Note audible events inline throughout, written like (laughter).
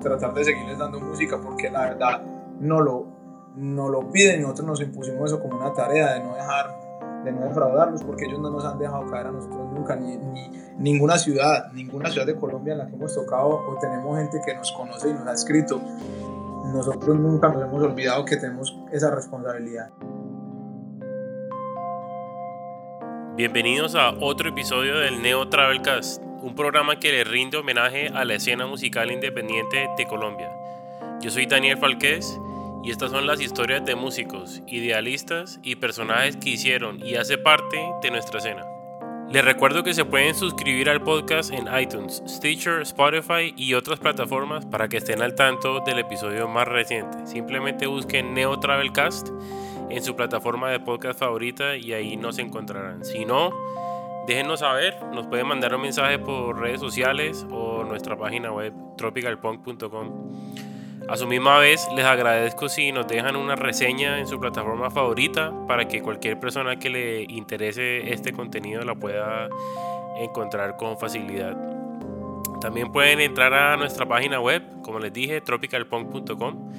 tratar de seguirles dando música porque la verdad no lo, no lo piden y nosotros nos impusimos eso como una tarea de no dejar de no defraudarlos porque ellos no nos han dejado caer a nosotros nunca ni, ni ninguna ciudad ninguna ciudad de Colombia en la que hemos tocado o tenemos gente que nos conoce y nos ha escrito. Nosotros nunca nos hemos olvidado que tenemos esa responsabilidad. Bienvenidos a otro episodio del Neo Travelcast, un programa que le rinde homenaje a la escena musical independiente de Colombia. Yo soy Daniel Falquez y estas son las historias de músicos, idealistas y personajes que hicieron y hace parte de nuestra escena. Les recuerdo que se pueden suscribir al podcast en iTunes, Stitcher, Spotify y otras plataformas para que estén al tanto del episodio más reciente. Simplemente busquen Neo Travelcast en su plataforma de podcast favorita y ahí nos encontrarán. Si no, déjenos saber, nos pueden mandar un mensaje por redes sociales o nuestra página web tropicalpunk.com. A su misma vez, les agradezco si nos dejan una reseña en su plataforma favorita para que cualquier persona que le interese este contenido la pueda encontrar con facilidad. También pueden entrar a nuestra página web, como les dije, tropicalpunk.com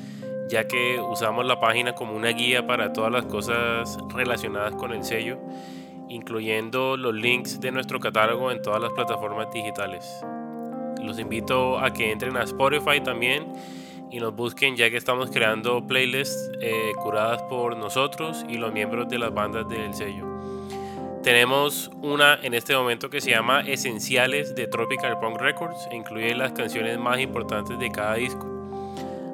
ya que usamos la página como una guía para todas las cosas relacionadas con el sello, incluyendo los links de nuestro catálogo en todas las plataformas digitales. Los invito a que entren a Spotify también y nos busquen ya que estamos creando playlists eh, curadas por nosotros y los miembros de las bandas del sello. Tenemos una en este momento que se llama Esenciales de Tropical Punk Records e incluye las canciones más importantes de cada disco.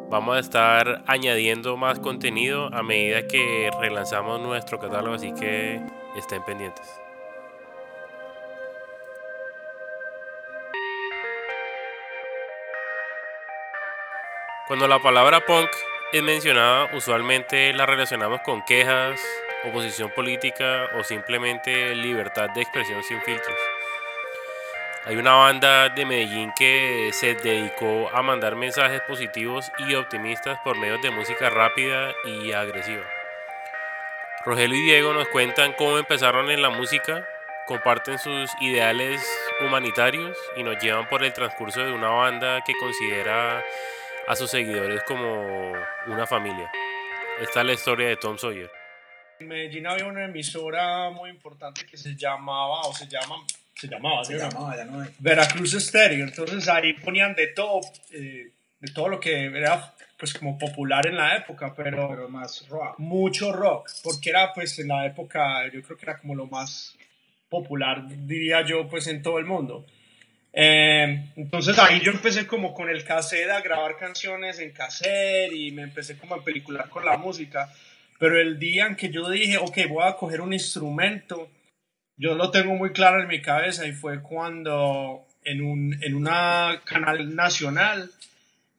Vamos a estar añadiendo más contenido a medida que relanzamos nuestro catálogo, así que estén pendientes. Cuando la palabra punk es mencionada, usualmente la relacionamos con quejas, oposición política o simplemente libertad de expresión sin filtros. Hay una banda de Medellín que se dedicó a mandar mensajes positivos y optimistas por medio de música rápida y agresiva. Rogelio y Diego nos cuentan cómo empezaron en la música, comparten sus ideales humanitarios y nos llevan por el transcurso de una banda que considera a sus seguidores como una familia. Esta es la historia de Tom Sawyer. En Medellín había una emisora muy importante que se llamaba o se llama se llamaba, se llamaba ya no hay. Veracruz Stereo. Entonces ahí ponían de todo, eh, de todo lo que era pues como popular en la época, pero, pero más rock. Mucho rock, porque era pues en la época, yo creo que era como lo más popular, diría yo, pues en todo el mundo. Eh, entonces ahí yo empecé como con el cassette a grabar canciones en cassette y me empecé como a pelicular con la música. Pero el día en que yo dije, ok, voy a coger un instrumento, yo lo tengo muy claro en mi cabeza y fue cuando en, un, en una canal nacional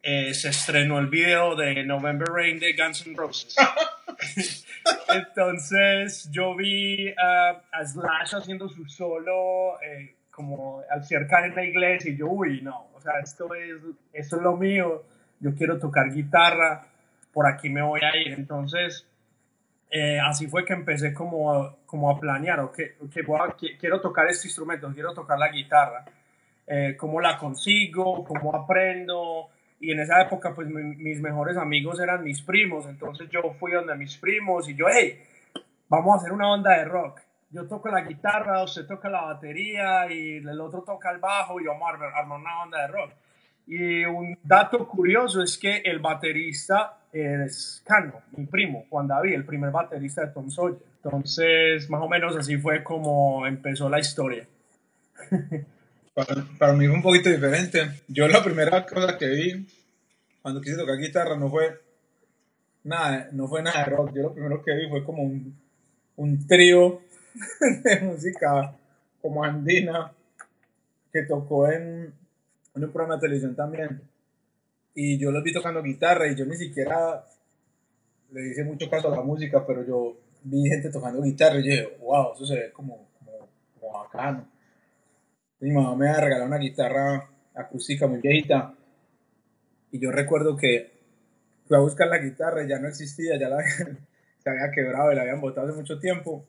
eh, se estrenó el video de November Rain de Guns N' Roses. (laughs) Entonces yo vi a Slash haciendo su solo eh, como al cerca en la iglesia y yo, uy, no, o sea, esto es, esto es lo mío, yo quiero tocar guitarra, por aquí me voy a ir. Entonces eh, así fue que empecé como a, como a planear, okay, okay, quiero tocar este instrumento, quiero tocar la guitarra, eh, cómo la consigo, cómo aprendo, y en esa época pues mis mejores amigos eran mis primos, entonces yo fui donde mis primos y yo, hey, vamos a hacer una onda de rock, yo toco la guitarra, usted toca la batería y el otro toca el bajo y vamos a armar una banda de rock. Y un dato curioso es que el baterista es Cano, mi primo, Juan David, el primer baterista de Tom Sawyer. Entonces, más o menos así fue como empezó la historia. (laughs) para, para, mí fue un poquito diferente. Yo la primera cosa que vi cuando quise tocar guitarra no fue nada, no fue nada de rock. Yo lo primero que vi fue como un, un trío (laughs) de música como andina que tocó en, un programa de televisión también y yo los vi tocando guitarra y yo ni siquiera le hice mucho caso a la música, pero yo vi gente tocando guitarra y yo dije, wow, eso se ve como, como, bacano. Mi mamá me ha regalado una guitarra acústica muy viejita y yo recuerdo que fui a buscar la guitarra y ya no existía, ya la, (laughs) se había quebrado y la habían botado hace mucho tiempo.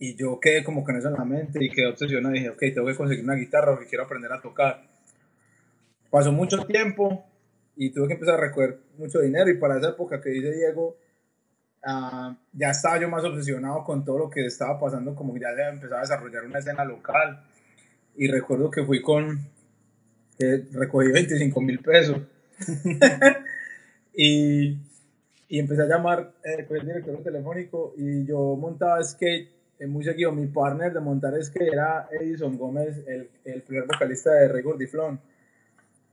Y yo quedé como con eso en la mente y quedé obsesionado y dije, ok, tengo que conseguir una guitarra porque quiero aprender a tocar. Pasó mucho tiempo y tuve que empezar a recoger mucho dinero y para esa época que dice Diego, ah, ya estaba yo más obsesionado con todo lo que estaba pasando, como que ya empezaba a desarrollar una escena local y recuerdo que fui con, que recogí 25 mil pesos (laughs) y, y empecé a llamar eh, con el director telefónico y yo montaba skate eh, muy seguido. Mi partner de montar skate era Edison Gómez, el, el primer vocalista de Rey Gordiflón.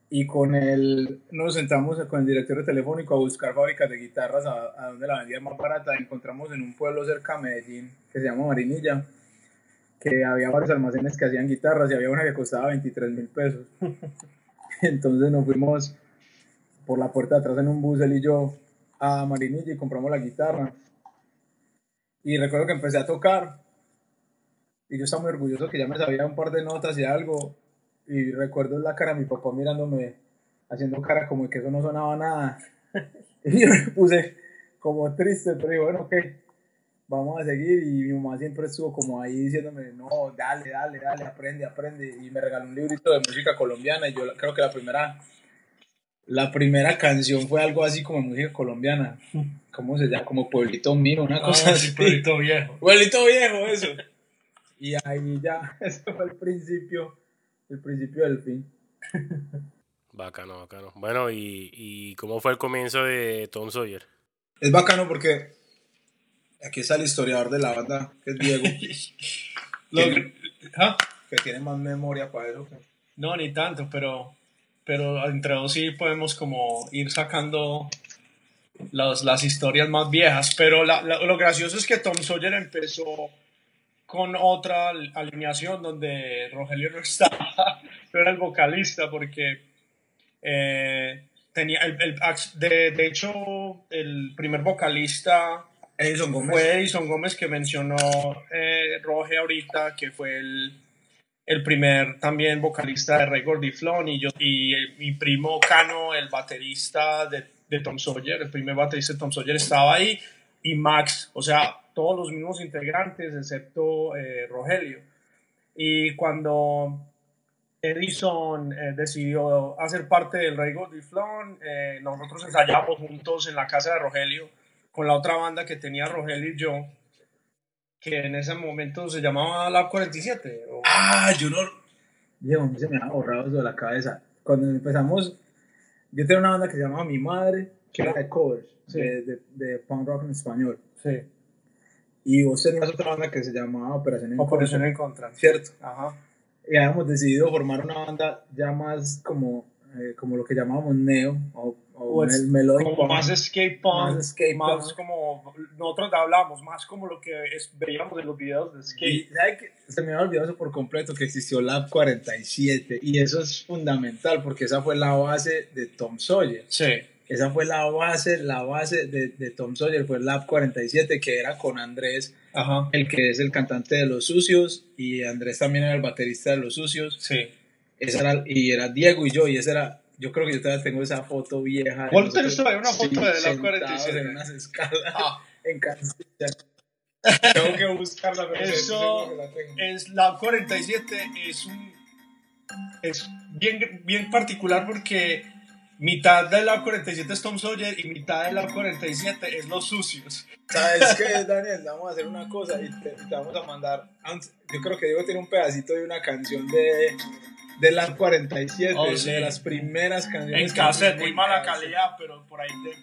Y con él nos sentamos con el director telefónico a buscar fábricas de guitarras a, a donde la vendía más barata. Encontramos en un pueblo cerca de Medellín que se llama Marinilla que había varios almacenes que hacían guitarras y había una que costaba 23 mil pesos. (laughs) Entonces nos fuimos por la puerta de atrás en un bus, él y yo, a Marinilla y compramos la guitarra. Y recuerdo que empecé a tocar y yo estaba muy orgulloso que ya me sabía un par de notas y algo. Y recuerdo la cara de mi papá mirándome, haciendo cara como que eso no sonaba nada. (laughs) y yo me puse como triste, pero digo, bueno, ok, vamos a seguir. Y mi mamá siempre estuvo como ahí diciéndome, no, dale, dale, dale, aprende, aprende. Y me regaló un librito de música colombiana y yo creo que la primera la primera canción fue algo así como música colombiana. ¿Cómo se llama? Como Pueblito Mío, una cosa Ah, así. sí, Pueblito Viejo. Pueblito Viejo, eso. Y ahí ya, (laughs) ese fue el principio, el principio del fin. Bacano, bacano. Bueno, ¿y, y cómo fue el comienzo de Tom Sawyer? Es bacano porque aquí está el historiador de la banda, que es Diego, (laughs) Lo- ¿Quién? ¿Ah? que tiene más memoria para eso. No, ni tanto, pero, pero entre dos sí podemos como ir sacando las, las historias más viejas. Pero la- la- lo gracioso es que Tom Sawyer empezó con otra al- alineación donde Rogelio no estaba, (laughs) era el vocalista porque eh, tenía el, el- de, de hecho el primer vocalista Edison Gómez. fue Edison Gómez que mencionó eh, Roge ahorita, que fue el, el primer también vocalista de Rey Gordiflón y yo y eh, mi primo Cano, el baterista de, de Tom Sawyer, el primer baterista de Tom Sawyer estaba ahí y Max, o sea, todos los mismos integrantes excepto eh, Rogelio. Y cuando Edison eh, decidió hacer parte del Rey Gordiflón, eh, nosotros ensayábamos juntos en la casa de Rogelio con la otra banda que tenía Rogelio y yo, que en ese momento se llamaba Lab 47. o- Ah, yo no. Mí se me ha borrado eso de la cabeza. Cuando empezamos, yo tenía una banda que se llamaba Mi Madre, que era de covers, Sí. de, de, de punk rock en español. Sí, Y vos tenías otra banda que se llamaba Operación en Operación Contra, en Contra. ¿cierto? Ajá. Y habíamos decidido formar una banda ya más como, eh, como lo que llamábamos neo o, o Pues, mel- melodic Como más skate punk, Más skate más punk. como nosotros hablábamos, más como lo que es- veíamos en los videos de Y skate. ¿sabe qué? se me había olvidado eso por completo que existió Lab 47 y eso es fundamental porque esa fue la base de Tom Sawyer. Sí, Esa fue la base, la base de, de Tom Sawyer fue Lab 47 que era con Andrés, ajá, el que es el cantante de Los Sucios y Andrés también era el baterista de Los Sucios. sí. Esa era, y era Diego y yo y esa era, yo creo que yo todavía tengo esa foto vieja. de ¿Cuál nosotros, tenés todavía una foto de sentados 47? En unas escalas Ah, en Cancilla. Tengo que buscarla, pero Eso que la tengo. es la 47 es un es bien, bien particular porque mitad de la 47 es Tom Sawyer y mitad de la 47 es Los Sucios. ¿Sabes qué, Daniel? Vamos a hacer una cosa y te, te vamos a mandar. Yo creo que Diego tiene un pedacito de una canción de, de la 47, Oh, sí. de las primeras canciones. En que cassette, muy mala calidad, pero por ahí de-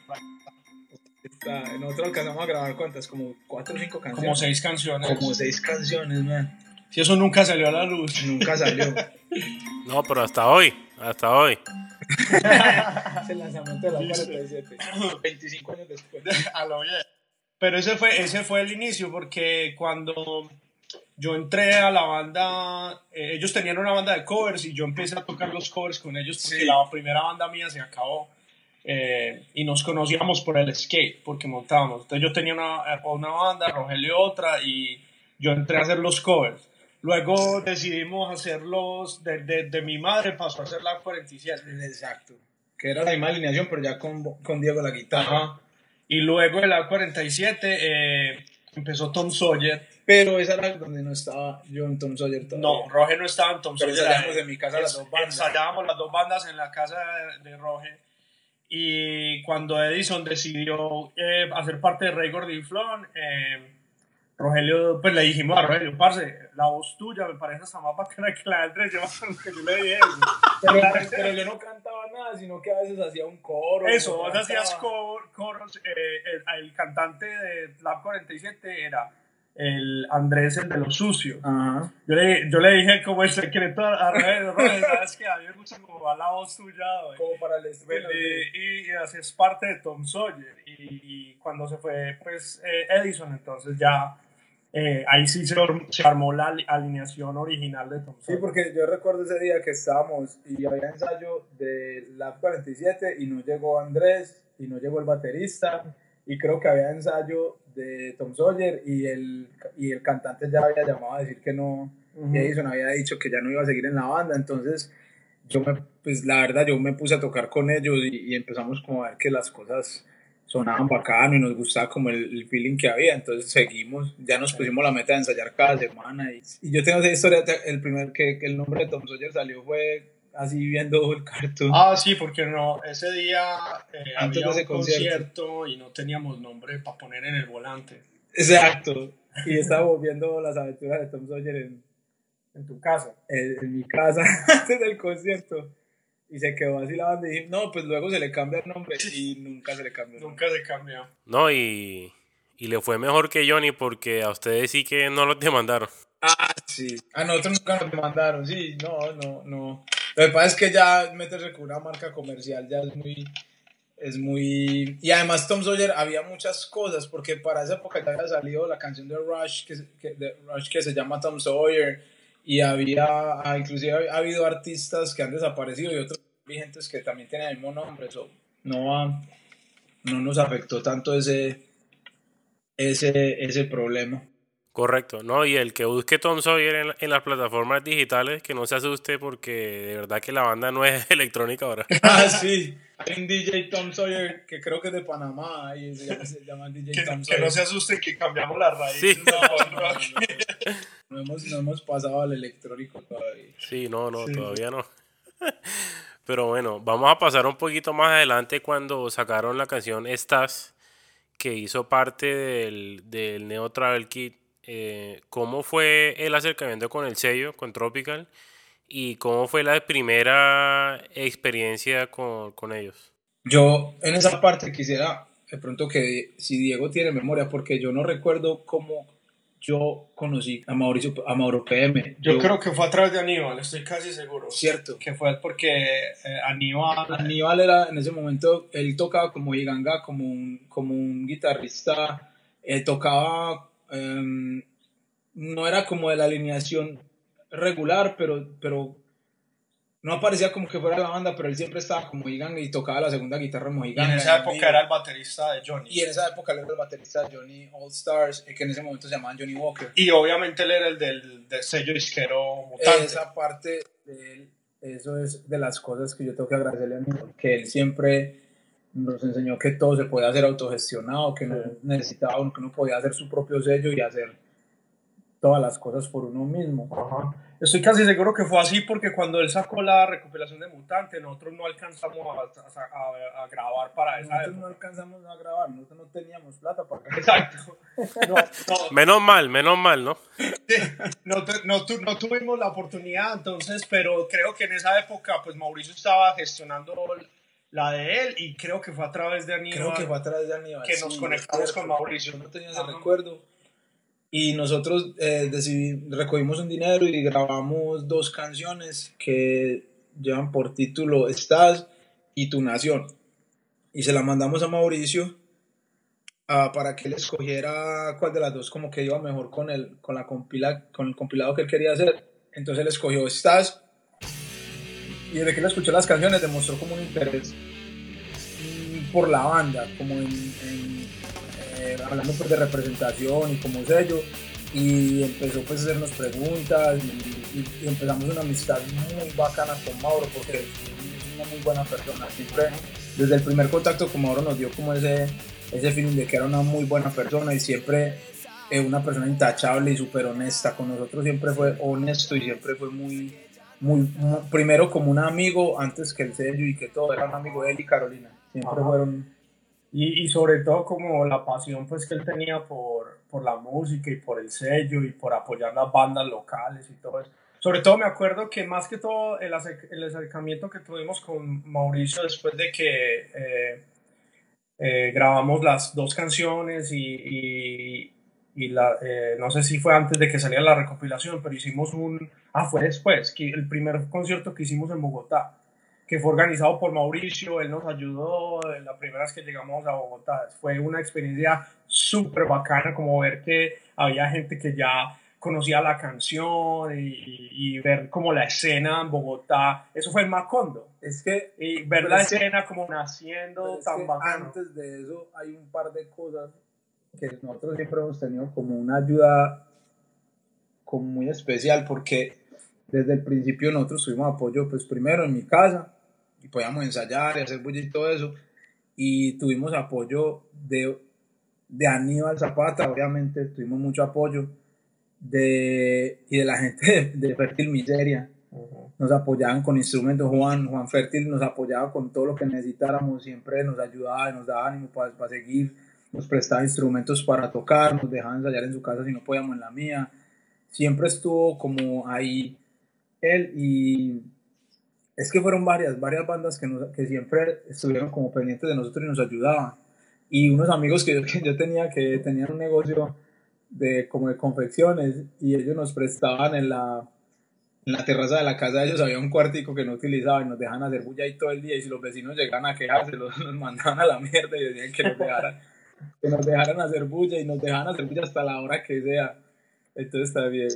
Está- Nosotros alcanzamos a grabar cuántas, como 4 o 5 canciones. como seis canciones. Como seis canciones, man. Si eso nunca salió a la luz. Nunca salió. (laughs) No, pero hasta hoy, hasta hoy. (laughs) es el lanzamiento de la 47. 25 años después. (laughs) a lo bien. Pero ese fue, ese fue el inicio, porque cuando yo entré a la banda, eh, ellos tenían una banda de covers y yo empecé a tocar los covers con ellos porque Sí. la primera banda mía se acabó. eh, y nos conocíamos por el skate, porque montábamos. Entonces yo tenía una, una banda, Rogelio otra, y yo entré a hacer los covers. Luego decidimos hacerlos, de, de, de mi madre pasó a hacer la 47. Exacto. Que era la misma alineación, pero ya con, con Diego la guitarra. Ajá. Y luego de la 47 eh, empezó Tom Sawyer. Pero esa era donde no estaba yo en Tom Sawyer todavía. No, Roge no estaba en Tom Pero Sawyer. ensayábamos en mi casa las dos bandas. Ensayábamos las dos bandas en la casa de, de Roge. Y cuando Edison decidió eh, hacer parte de Rey Gordiflón, eh, Rogelio, pues le dijimos a Rogelio, parce, la voz tuya me parece hasta más bacana que la de Andrés, yo que (laughs) yo le dije eso. Pero, pero, yo no cantaba nada, sino que a veces hacía un coro. Eso, vos hacías cor, coros, eh, el, el, cantante de Lab 47 era el Andrés, el de los sucios. Ajá. Yo, le, yo le dije como el secreto a Rogelio, Rogelio, sabes que a mí me gusta como va la voz tuya, güey. Como para el estilo. Y, y, y así es parte de Tom Sawyer. Y, y cuando se fue, pues, eh, Edison, entonces ya eh, ahí sí se, se, armó la alineación original de Tom Sí, porque yo recuerdo ese día que estábamos y había ensayo de Lab 47 y no llegó Andrés y no llegó el baterista y creo que había ensayo de Tom Sawyer y el, y el cantante ya había llamado a decir que no, uh -huh. y Edison había dicho que ya no iba a seguir en la banda, entonces yo me, pues la verdad yo me puse a tocar con ellos y, y empezamos como a ver que las cosas sonaban bacano y nos gustaba como el, el, feeling que había, entonces seguimos, ya nos pusimos la meta de ensayar cada semana y, y yo tengo esa historia, el primer que, que, el nombre de Tom Sawyer salió fue así viendo el cartoon. Ah, sí, porque no, ese día eh, Antes había de ese un concierto. concierto y no teníamos nombre para poner en el volante. Exacto, y estábamos viendo las aventuras de Tom Sawyer en, en tu casa. En, en mi casa, (laughs) antes del concierto y se quedó así la banda y dije, no, pues luego se le cambia el nombre y nunca se le cambió. Nunca se cambió. No, y, y le fue mejor que Johnny porque a ustedes sí que no los (laughs) demandaron. Ah, sí. A nosotros nunca nos demandaron, sí, no, no, no. Lo que pasa es que ya meterse con una marca comercial ya es muy... Es muy... Y además Tom Sawyer había muchas cosas, porque para esa época ya había salido la canción de Rush que, que, de Rush que se llama Tom Sawyer, y había, inclusive ha habido artistas que han desaparecido y otros vigentes que también tienen el mismo nombre, eso no, no nos afectó tanto ese, ese, ese problema. Correcto, ¿no? Y el que busque Tom Sawyer en, en, las plataformas digitales, que no se asuste porque de verdad que la banda no es (laughs) electrónica ahora. (laughs) ah, sí. Hay un DJ Tom Sawyer que creo que es de Panamá y se llama, se llama DJ que, Tom Sawyer. Que no se asusten que cambiamos la raíz. Sí. No, no, no, hemos, no hemos pasado al electrónico todavía. Sí, no, no, sí. todavía no. (laughs) Pero bueno, vamos a pasar un poquito más adelante cuando sacaron la canción Estás, que hizo parte del, del Neo Travel Kit eh, cómo fue el acercamiento con el sello, con Tropical, y cómo fue la primera experiencia con, con, ellos. Yo en esa parte quisiera de pronto que si Diego tiene memoria, porque yo no recuerdo cómo yo conocí a Mauricio, a Mauro PM. Yo, yo creo que fue a través de Aníbal, estoy casi seguro. Cierto. Que fue porque eh, Aníbal... Aníbal era en ese momento, él tocaba como Giganga, como un, como un guitarrista, eh, tocaba Um, no era como de la alineación regular, pero, pero no aparecía como que fuera la banda, pero él siempre estaba como Giganga y tocaba la segunda guitarra Mojiganga. Y en esa época era el baterista de Johnny. Y en esa época él era el baterista de Johnny All Stars, que en ese momento se llamaban Johnny Walker. Y obviamente él era el del, del sello disquero mutante. Esa parte de él, eso es de las cosas que yo tengo que agradecerle a mí, que él siempre nos enseñó que todo se podía hacer autogestionado, que no necesitaba uno, que uno podía hacer su propio sello y hacer todas las cosas por uno mismo. Ajá. Estoy casi seguro que fue así porque cuando él sacó la recopilación de Mutante, nosotros no alcanzamos a, a, a, a grabar para esa Nosotros época. no alcanzamos a grabar, nosotros no teníamos plata para grabar. Exacto. (laughs) No, no. menos mal, menos mal, ¿no? Sí, no, no, no, tuvimos la oportunidad entonces, pero creo que en esa época pues Mauricio estaba gestionando la de él y creo que fue a través de Aníbal. Creo que fue a través de Aníbal. Que nos conectamos con Mauricio. No tenía ese recuerdo. Y nosotros eh, decidí, recogimos un dinero y grabamos dos canciones que llevan por título Estás y Tu Nación. Y se la mandamos a Mauricio uh, para que él escogiera cuál de las dos como que iba mejor con el, con, la compila, con el compilado que él quería hacer. Entonces él escogió Estás y desde que él escuchó las canciones demostró como un interés por la banda, como en, en eh, hablando pues de representación y como sello. Y empezó pues a hacernos preguntas y, empezamos una amistad muy bacana con Mauro porque es una muy buena persona, siempre desde el primer contacto con Mauro nos dio como ese, ese feeling de que era una muy buena persona y siempre eh, una persona intachable y súper honesta, con nosotros. Siempre fue honesto y siempre fue muy muy, muy, primero como un amigo antes que el sello y que todo, era un amigo de él y Carolina. siempre fueron... Y, y, sobre todo como la pasión pues que él tenía por, por la música y por el sello y por apoyar las bandas locales y todo eso. Sobre todo me acuerdo que más que todo el, el acercamiento que tuvimos con Mauricio después de que eh, eh, grabamos las dos canciones y, y, la, eh, no sé si fue antes de que saliera la recopilación, pero hicimos un, ah, fue después, que el primer concierto que hicimos en Bogotá, que fue organizado por Mauricio, él nos ayudó, la primera vez que llegamos a Bogotá, fue una experiencia súper bacana, como ver que había gente que ya conocía la canción y, ver como la escena en Bogotá, eso fue en Macondo. Es que y ver la escena como naciendo tan bacano. Antes de eso hay un par de cosas que nosotros siempre hemos tenido como una ayuda como muy especial porque desde el principio nosotros tuvimos apoyo pues primero en mi casa y podíamos ensayar y hacer bulla y todo eso y tuvimos apoyo de, de Aníbal Zapata, obviamente tuvimos mucho apoyo de, y de la gente de, Fértil Miseria. Nos apoyaban con instrumentos, Juan, Juan Fértil nos apoyaba con todo lo que necesitáramos, siempre nos ayudaba y nos daba ánimo para, para seguir, nos prestaba instrumentos para tocar, nos dejaba ensayar en su casa si no podíamos en la mía. Siempre estuvo como ahí él y es que fueron varias, varias bandas que, que siempre estuvieron como pendientes de nosotros y nos ayudaban. Y unos amigos que yo, que yo tenía que tenían un negocio de como de confecciones y ellos nos prestaban en la, en la terraza de la casa de ellos había un cuartico que no utilizaban nos dejan hacer bulla ahí todo el día y si los vecinos llegan a quejarse los, nos mandaban a la mierda y decían que nos dejaran (laughs) que nos dejaran hacer bulla y nos dejaban hacer bulla hasta la hora que sea entonces está bien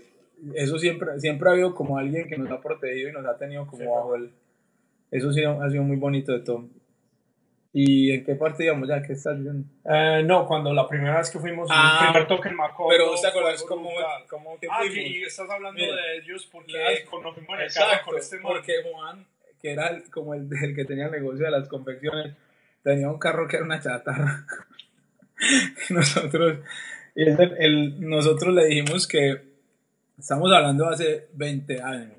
eso siempre siempre ha habido como alguien que nos ha protegido y nos ha tenido como bajo el eso sí ha sido muy bonito de todo ¿Y en qué parte íbamos ya? ¿Qué estás diciendo? Eh, no, cuando la primera vez que fuimos, ah, el primer toque en Macondo. Pero, ¿te acuerdas cómo, cómo que ah, fuimos? que estás hablando Mira, de ellos porque conocimos el Exacto, con este man. porque Juan, que era el- como el, el que tenía el negocio de las confecciones, tenía un carro que era una chatarra. (laughs) Nosotros, el- el- nosotros le dijimos que, estamos hablando hace 20 años,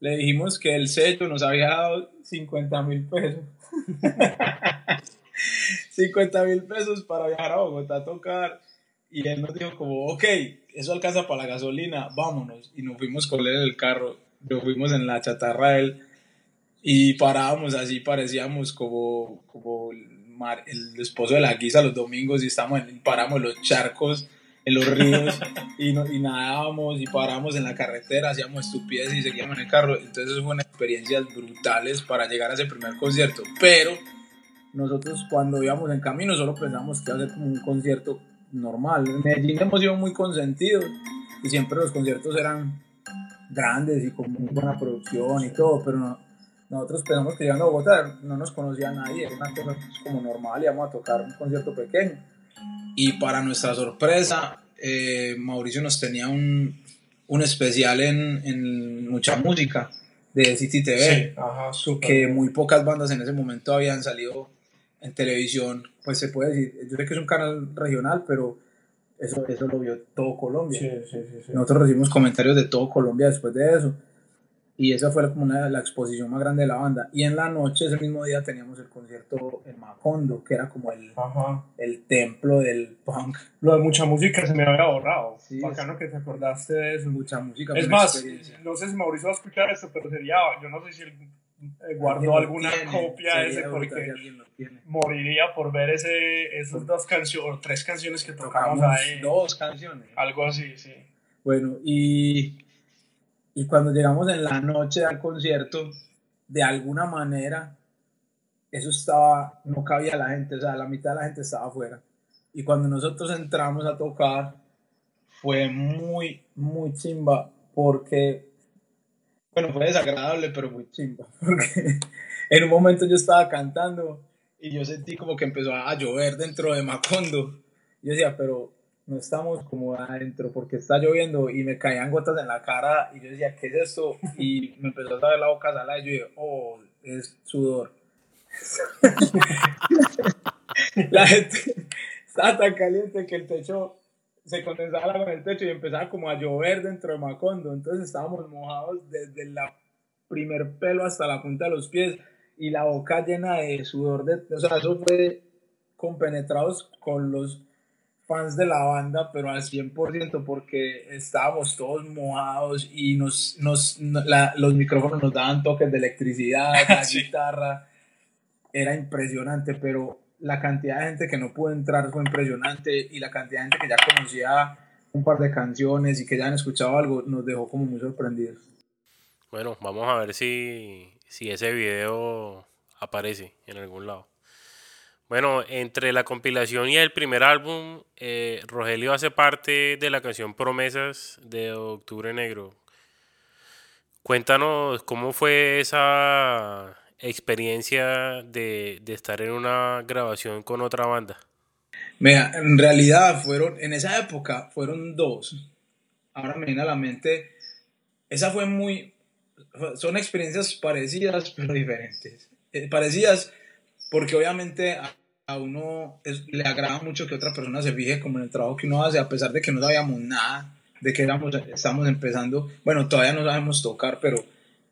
le dijimos que el sello nos había dado 50 mil pesos. (laughs) 50 mil pesos para viajar a Bogotá a tocar. Y él nos dijo como, ok, eso alcanza para la gasolina, vámonos. Y nos fuimos con él en el carro, nos fuimos en la chatarra de él y parábamos así, parecíamos como, como mar- el esposo de la guisa los domingos y estamos en, paramos en los charcos, en los ríos y, no- y nadábamos y parábamos en la carretera, hacíamos estupideces y seguíamos en el carro. Entonces fueron experiencias brutales para llegar a ese primer concierto. Pero nosotros cuando íbamos en camino solo pensábamos que iba a ser como un concierto normal. En Medellín hemos sido muy consentidos y siempre los conciertos eran grandes y con muy buena producción y todo, pero no- nosotros pensamos que llegando a Bogotá no nos conocía nadie, era una cosa como normal, íbamos a tocar un concierto pequeño. Y para nuestra sorpresa, eh, Mauricio nos tenía un, un especial en, en mucha música de City TV Sí, ajá, que muy pocas bandas en ese momento habían salido en televisión, pues se puede decir, yo sé que es un canal regional, pero eso, eso lo vio todo Colombia. Sí, sí, sí. sí. Nosotros recibimos comentarios de todo Colombia después de eso. Y esa fue como una, la exposición más grande de la banda. Y en la noche, ese mismo día, teníamos el concierto en Macondo, que era como el, Ajá. el templo del punk. Lo de mucha música se me había borrado. Sí, Bacano que te acordaste de eso. Mucha música. Es más, no sé si Mauricio va a escuchar esto, pero sería, yo no sé si él eh, guardó alguna tiene, copia de ese porque si moriría por ver ese, esas dos canciones, o tres canciones que tocamos Tocamos ahí. dos canciones. Algo así, sí. Bueno, y, y cuando llegamos en la noche al concierto, de alguna manera, eso estaba, no cabía la gente, o sea, la mitad de la gente estaba afuera. Y cuando nosotros entramos a tocar, fue muy, muy chimba, porque, bueno, fue desagradable, pero muy chimba, (laughs) porque en un momento yo estaba cantando y yo sentí como que empezó a llover dentro de Macondo. Yo decía, pero no estamos como adentro porque está lloviendo y me caían gotas en la cara y yo decía, ¿qué es esto? Y me empezó a saber la boca salada y yo dije, oh, es sudor. (laughs) la gente estaba tan caliente que el techo se condensaba el en el techo y empezaba como a llover dentro de Macondo. Entonces estábamos mojados desde la primer pelo hasta la punta de los pies y la boca llena de sudor. De, o sea, eso fue compenetrados con los fans de la banda, pero al 100% porque estábamos todos mojados y nos, nos, los micrófonos nos daban toques de electricidad, (laughs) la guitarra. Era impresionante, pero la cantidad de gente que no pudo entrar fue impresionante y la cantidad de gente que ya conocía un par de canciones y que ya han escuchado algo nos dejó como muy sorprendidos. Bueno, vamos a ver si, si ese video aparece en algún lado. Bueno, entre la compilación y el primer álbum, eh, Rogelio hace parte de la canción Promesas de Octubre Negro. Cuéntanos cómo fue esa experiencia de, de estar en una grabación con otra banda. Mira, en realidad fueron, en esa época fueron dos. Ahora me viene a la mente, esa fue muy, son experiencias parecidas pero diferentes. Eh, parecidas porque obviamente a, uno le agrada mucho que otra persona se fije como en el trabajo que uno hace, a pesar de que no sabíamos nada, de que éramos, estamos empezando, bueno, todavía no sabemos tocar, pero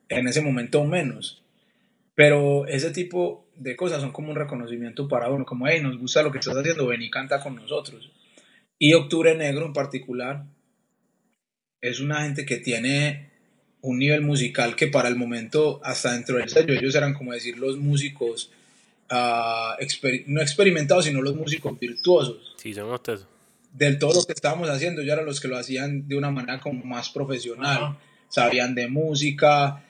en ese momento menos. Pero ese tipo de cosas son como un reconocimiento para uno, como, hey, nos gusta lo que estás haciendo, ven y canta con nosotros. Y Octubre Negro en particular es una gente que tiene un nivel musical que para el momento, hasta dentro del sello, ellos eran como decir los músicos, uh, no experimentados, sino los músicos virtuosos. Sí, son ustedes. Del todo lo que estábamos haciendo, ya eran los que lo hacían de una manera como más profesional. Sabían de música,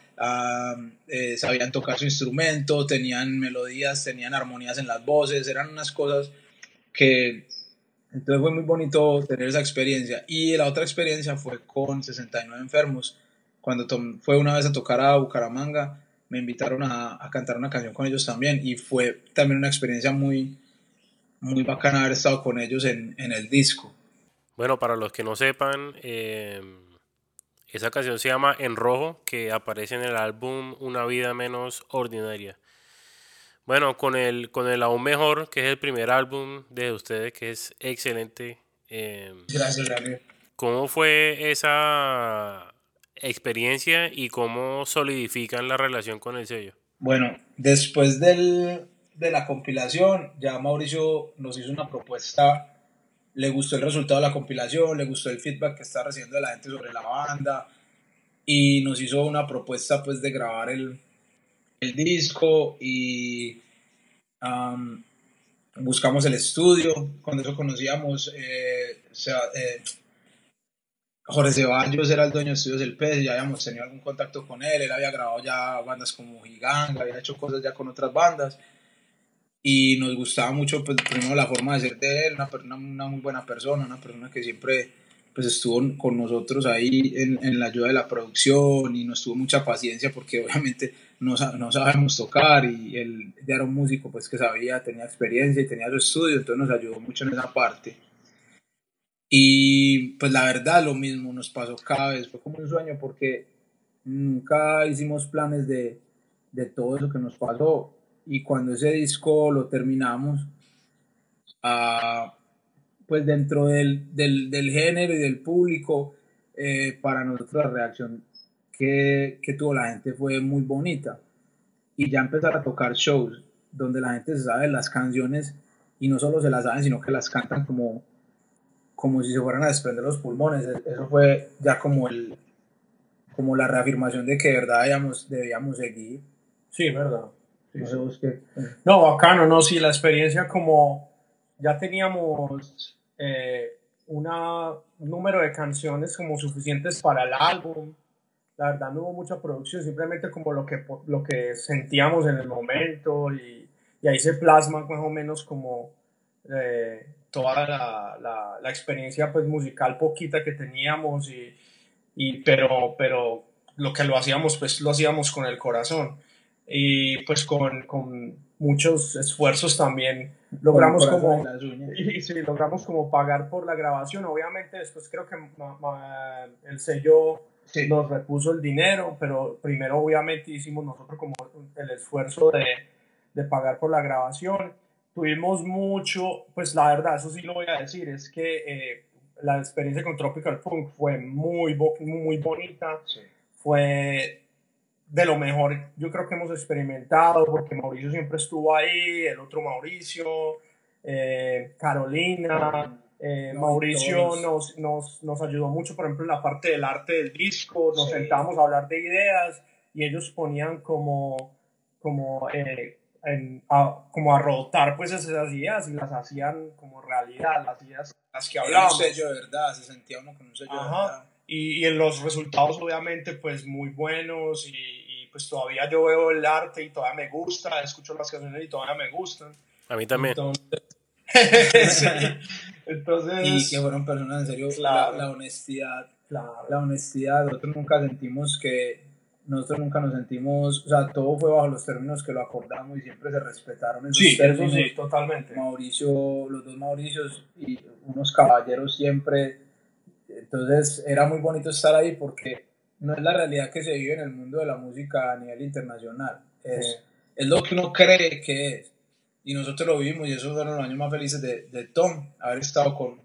eh, sabían tocar su instrumento, tenían melodías, tenían armonías en las voces, eran unas cosas que... Entonces fue muy bonito tener esa experiencia. Y la otra experiencia fue con 69 enfermos. Cuando fue una vez a tocar a Bucaramanga, me invitaron a, a, cantar una canción con ellos también y fue también una experiencia muy, muy bacana haber estado con ellos en, en el disco. Bueno, para los que no sepan, eh, esa canción se llama En Rojo, que aparece en el álbum Una vida menos ordinaria. Bueno, con el, con el aún mejor, que es el primer álbum de ustedes, que es excelente. Eh, Gracias, Daniel. ¿Cómo fue esa experiencia y cómo solidifican la relación con el sello? Bueno, después del, de la compilación, ya Mauricio nos hizo una propuesta le gustó el resultado de la compilación, le gustó el feedback que está recibiendo de la gente sobre la banda y nos hizo una propuesta pues de grabar el, el disco y buscamos el estudio, cuando eso conocíamos eh, eh, Jorge Ceballos era el dueño de Estudios del Pez, ya habíamos tenido algún contacto con él, él había grabado ya bandas como Giganga, había hecho cosas ya con otras bandas y nos gustaba mucho, pues, primero la forma de ser de él, una, una, muy buena persona, una persona que siempre pues, estuvo con nosotros ahí en, en, la ayuda de la producción y nos tuvo mucha paciencia porque obviamente no, no sabemos tocar y él ya era un músico pues que sabía, tenía experiencia y tenía su estudio, entonces nos ayudó mucho en esa parte. Y pues la verdad lo mismo nos pasó cada vez, fue como un sueño porque nunca hicimos planes de, de todo eso que nos pasó y cuando ese disco lo terminamos, uh, pues dentro del, del, del, género y del público, eh, para nosotros la reacción que, que, tuvo la gente fue muy bonita. Y ya empezar a tocar shows donde la gente se sabe las canciones y no solo se las saben, sino que las cantan como, como si se fueran a desprender los pulmones. Eso fue ya como, el, como la reafirmación de que de verdad debíamos, debíamos seguir. Sí, verdad. No, bacano, no, sí, la experiencia como ya teníamos eh, una, un número de canciones como suficientes para el álbum, la verdad no hubo mucha producción, simplemente como lo que, lo que sentíamos en el momento y, y ahí se plasma más o menos como eh, toda la, la, la, experiencia pues musical poquita que teníamos y, y, pero, pero lo que lo hacíamos pues lo hacíamos con el corazón. Y pues con, con muchos esfuerzos también logramos como y, (laughs) sí, logramos como pagar por la grabación. Obviamente después creo que el sello nos repuso el dinero pero primero obviamente hicimos nosotros como el esfuerzo de, de pagar por la grabación tuvimos mucho pues la verdad eso sí lo voy a decir es que eh, la experiencia con Tropical Punk fue muy muy bonita fue de lo mejor yo creo que hemos experimentado, porque Mauricio siempre estuvo ahí, el otro Mauricio, eh, Carolina, eh, Mauricio nos, nos, nos, ayudó mucho, por ejemplo, en la parte del arte del disco, nos sentamos a hablar de ideas y ellos ponían como, como, eh, a, como a rotar pues esas ideas y las hacían como realidad, las ideas las que hablábamos. Un sello de verdad, se sentía uno con un sello de verdad. Y, y, en los resultados obviamente pues muy buenos y, y, pues todavía yo veo el arte y todavía me gusta, escucho las canciones y todavía me gustan. A mí también. Entonces, (laughs) sí. Entonces, y que fueron personas en serio, Claro. la, la honestidad, claro. la honestidad, nosotros nunca sentimos que, nosotros nunca nos sentimos, o sea, todo fue bajo los términos que lo acordamos y siempre se respetaron esos Sí, términos. sí, totalmente. Mauricio, los dos Mauricios y unos caballeros siempre, entonces era muy bonito estar ahí porque no es la realidad que se vive en el mundo de la música a nivel internacional, es, Sí. es lo que uno cree que es. Y nosotros lo vivimos y esos fueron los años más felices de, de Tom, haber estado con,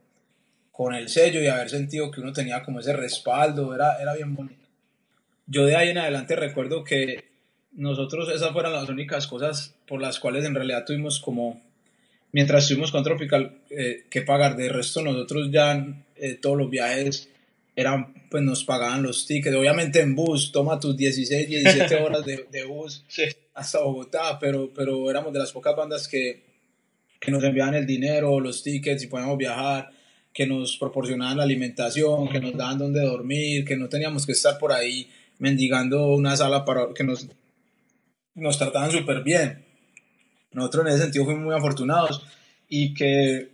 con el sello y haber sentido que uno tenía como ese respaldo, era, era bien bonito. Yo de ahí en adelante recuerdo que nosotros esas fueron las únicas cosas por las cuales en realidad tuvimos como, mientras estuvimos con Tropical, eh, que pagar. De resto nosotros ya eh, todos los viajes eran, pues nos pagaban los tickets, obviamente en bus, toma tus 16, 17 horas de, de bus (laughs) Sí. hasta Bogotá, pero, pero éramos de las pocas bandas que, que nos enviaban el dinero, los tickets y podíamos viajar, que nos proporcionaban la alimentación, que nos daban donde dormir, que no teníamos que estar por ahí mendigando una sala para que nos, nos trataban súper bien. Nosotros en ese sentido fuimos muy afortunados y que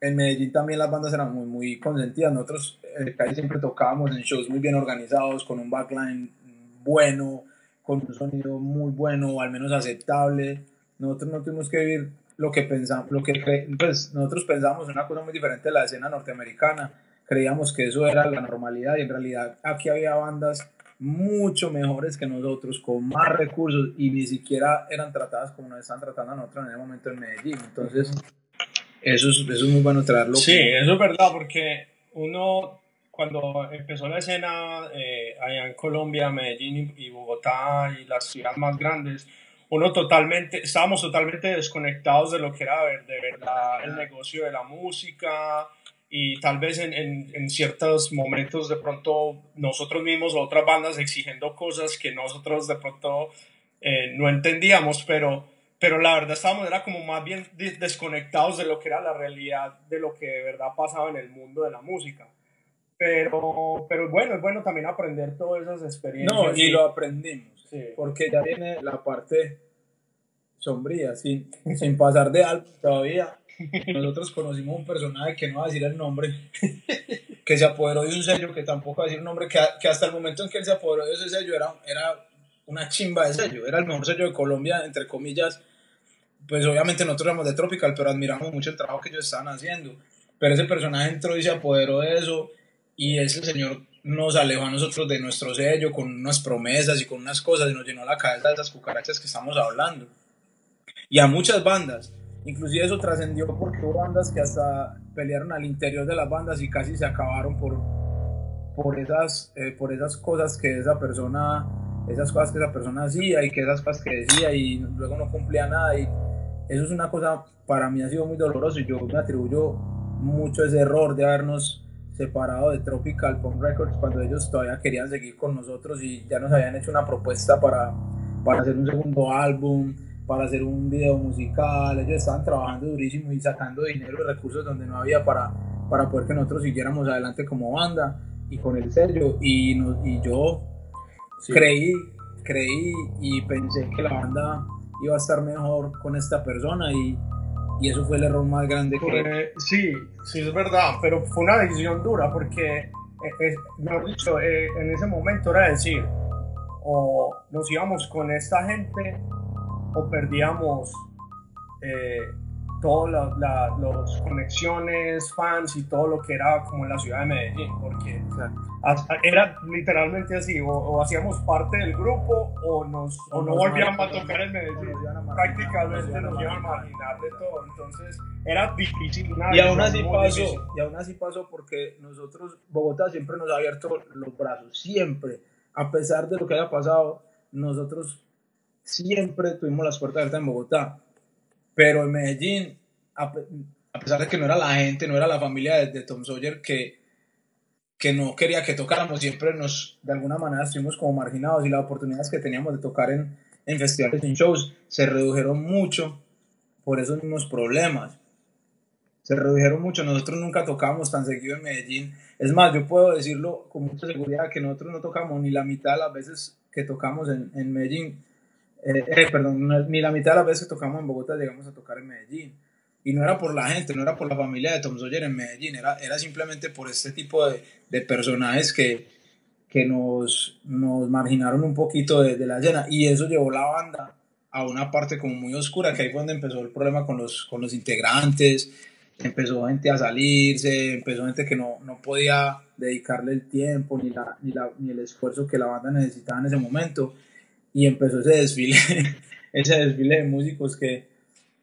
en Medellín también las bandas eran muy, muy consentidas. Nosotros eh, casi siempre tocábamos en shows muy bien organizados, con un backline bueno, con un sonido muy bueno, o al menos aceptable. Nosotros no tuvimos que vivir lo que pensamos, lo que pues nosotros pensamos una cosa muy diferente de la escena norteamericana. Creíamos que eso era la normalidad y en realidad aquí había bandas mucho mejores que nosotros, con más recursos y ni siquiera eran tratadas como nos están tratando a nosotros en el momento en Medellín. Entonces, eso es, eso es muy bueno traerlo. Sí, eso es verdad, porque uno cuando empezó la escena eh, allá en Colombia, Medellín y, Bogotá y las ciudades más grandes, uno totalmente, estábamos totalmente desconectados de lo que era de verdad el negocio de la música y tal vez en, en, en ciertos momentos de pronto nosotros mismos o otras bandas exigiendo cosas que nosotros de pronto eh, no entendíamos, pero pero la verdad estábamos era como más bien de- desconectados de lo que era la realidad de lo que de verdad pasaba en el mundo de la música. Pero, pero bueno, es bueno también aprender todas esas experiencias. No, y lo aprendimos. Sí. Porque ya viene la parte sombría, sin, sin pasar de algo todavía. Nosotros conocimos un personaje que no va a decir el nombre, (laughs) que se apoderó de un sello que tampoco va a decir el nombre, que, que hasta el momento en que él se apoderó de ese sello era, era una chimba de sello, era el mejor sello de Colombia, entre comillas. Pues obviamente nosotros éramos de Tropical, pero admiramos mucho el trabajo que ellos estaban haciendo. Pero ese personaje entró y se apoderó de eso, y ese señor nos alejó a nosotros de nuestro sello con unas promesas y con unas cosas y nos llenó la cabeza de esas cucarachas que estamos hablando. Y a muchas bandas. Inclusive eso trascendió porque hubo bandas que hasta pelearon al interior de las bandas y casi se acabaron por, por, esas, eh, por esas cosas que esa persona esas cosas que esa persona hacía y que esas cosas que decía y luego no cumplía nada. Y eso es una cosa para mí ha sido muy doloroso y yo me atribuyo mucho ese error de habernos separado de Tropical Punk Records cuando ellos todavía querían seguir con nosotros y ya nos habían hecho una propuesta para, para hacer un segundo álbum, para hacer un video musical, ellos estaban trabajando durísimo y sacando dinero y recursos donde no había para, para poder que nosotros siguiéramos adelante como banda y con el sello y, nos, y yo Sí. creí, creí y pensé que la banda iba a estar mejor con esta persona y, y eso fue el error más grande que... Eh, sí, sí, es verdad, pero fue una decisión dura porque, eh, mejor dicho, eh, en ese momento era decir, o nos íbamos con esta gente o perdíamos eh, todas las los conexiones, fans y todo lo que era como en la ciudad de Medellín, porque hasta- era literalmente así, o, o hacíamos parte del grupo o, nos, o no nos volvíamos a tocar en o Medellín prácticamente nos iban a marginar. de todo. Entonces era difícil. una Y aún así pasó, difícil. y aún así pasó porque nosotros, Bogotá siempre nos ha abierto los brazos, siempre, a pesar de lo que haya pasado, nosotros siempre tuvimos las puertas abiertas en Bogotá, pero en Medellín, a, pesar de que no era la gente, no era la familia de, Tom Sawyer que, que no quería que tocáramos, siempre nos, de alguna manera estuvimos como marginados y las oportunidades que teníamos de tocar en, en festivales, en shows, se redujeron mucho por esos mismos problemas. Se redujeron mucho, nosotros nunca tocamos tan seguido en Medellín. Es más, yo puedo decirlo con mucha seguridad que nosotros no tocamos ni la mitad de las veces que tocamos en, en Medellín eh, eh, perdón, ni la mitad de las veces que tocamos en Bogotá llegamos a tocar en Medellín. Y no era por la gente, no era por la familia de Tom Sawyer en Medellín, era, era simplemente por este tipo de, de personajes que, que nos, nos marginaron un poquito de, de, la escena. Y eso llevó la banda a una parte como muy oscura, que ahí fue donde empezó el problema con los, con los integrantes, empezó gente a salirse, empezó gente que no, no podía dedicarle el tiempo ni, la, ni, la, ni el esfuerzo que la banda necesitaba en ese momento y empezó ese desfile, (laughs) ese desfile de músicos que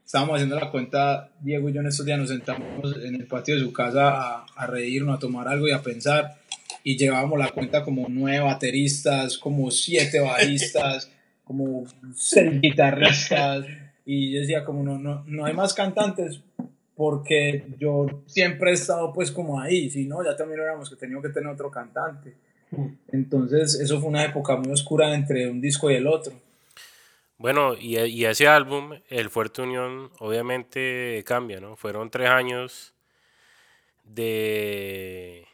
estábamos haciendo la cuenta, Diego y yo en estos días nos sentamos en el patio de su casa a, a reírnos, a tomar algo y a pensar y llevábamos la cuenta como nueve bateristas, como siete bajistas, (laughs) como seis guitarristas y yo decía como no, no, no hay más cantantes porque yo siempre he estado pues como ahí, si no, ya también éramos que teníamos que tener otro cantante entonces, eso fue una época muy oscura entre un disco y el otro. Bueno, y, y ese álbum, El Fuerte Unión, obviamente cambia, ¿no? Fueron tres años de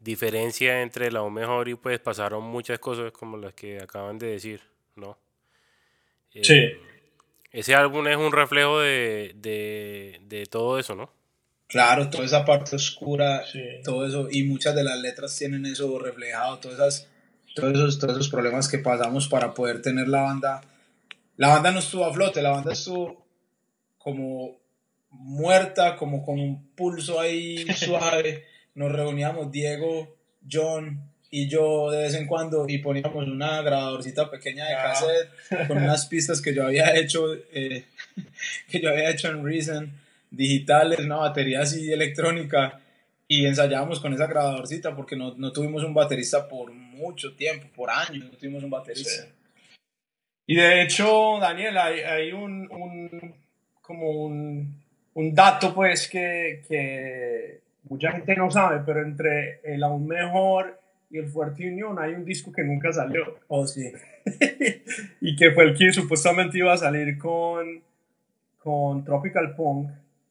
diferencia entre la O mejor y pues pasaron muchas cosas como las que acaban de decir, ¿no? Sí. Eh, ese álbum es un reflejo de, de, de todo eso, ¿no? Claro, toda esa parte oscura, todo eso, y muchas de las letras tienen eso reflejado, todas esas, todos, esos, todos esos problemas que pasamos para poder tener la banda. La banda no estuvo a flote, la banda estuvo como muerta, como con un pulso ahí (laughs) suave. Nos reuníamos Diego, John y yo de vez en cuando y poníamos una grabadorcita pequeña de cassette con unas pistas que yo había hecho, eh, (laughs) que yo había hecho en Reason digitales, una batería así electrónica y ensayábamos con esa grabadorcita porque no, no, tuvimos un baterista por mucho tiempo, por años no tuvimos un baterista. Y de hecho, Daniel, hay, hay un, un, como un, un, dato pues que, que, mucha gente no sabe, pero entre el Aún Mejor y el Fuerte Unión hay un disco que nunca salió. Oh, sí. (laughs) y que fue el que supuestamente iba a salir con, con Tropical Punk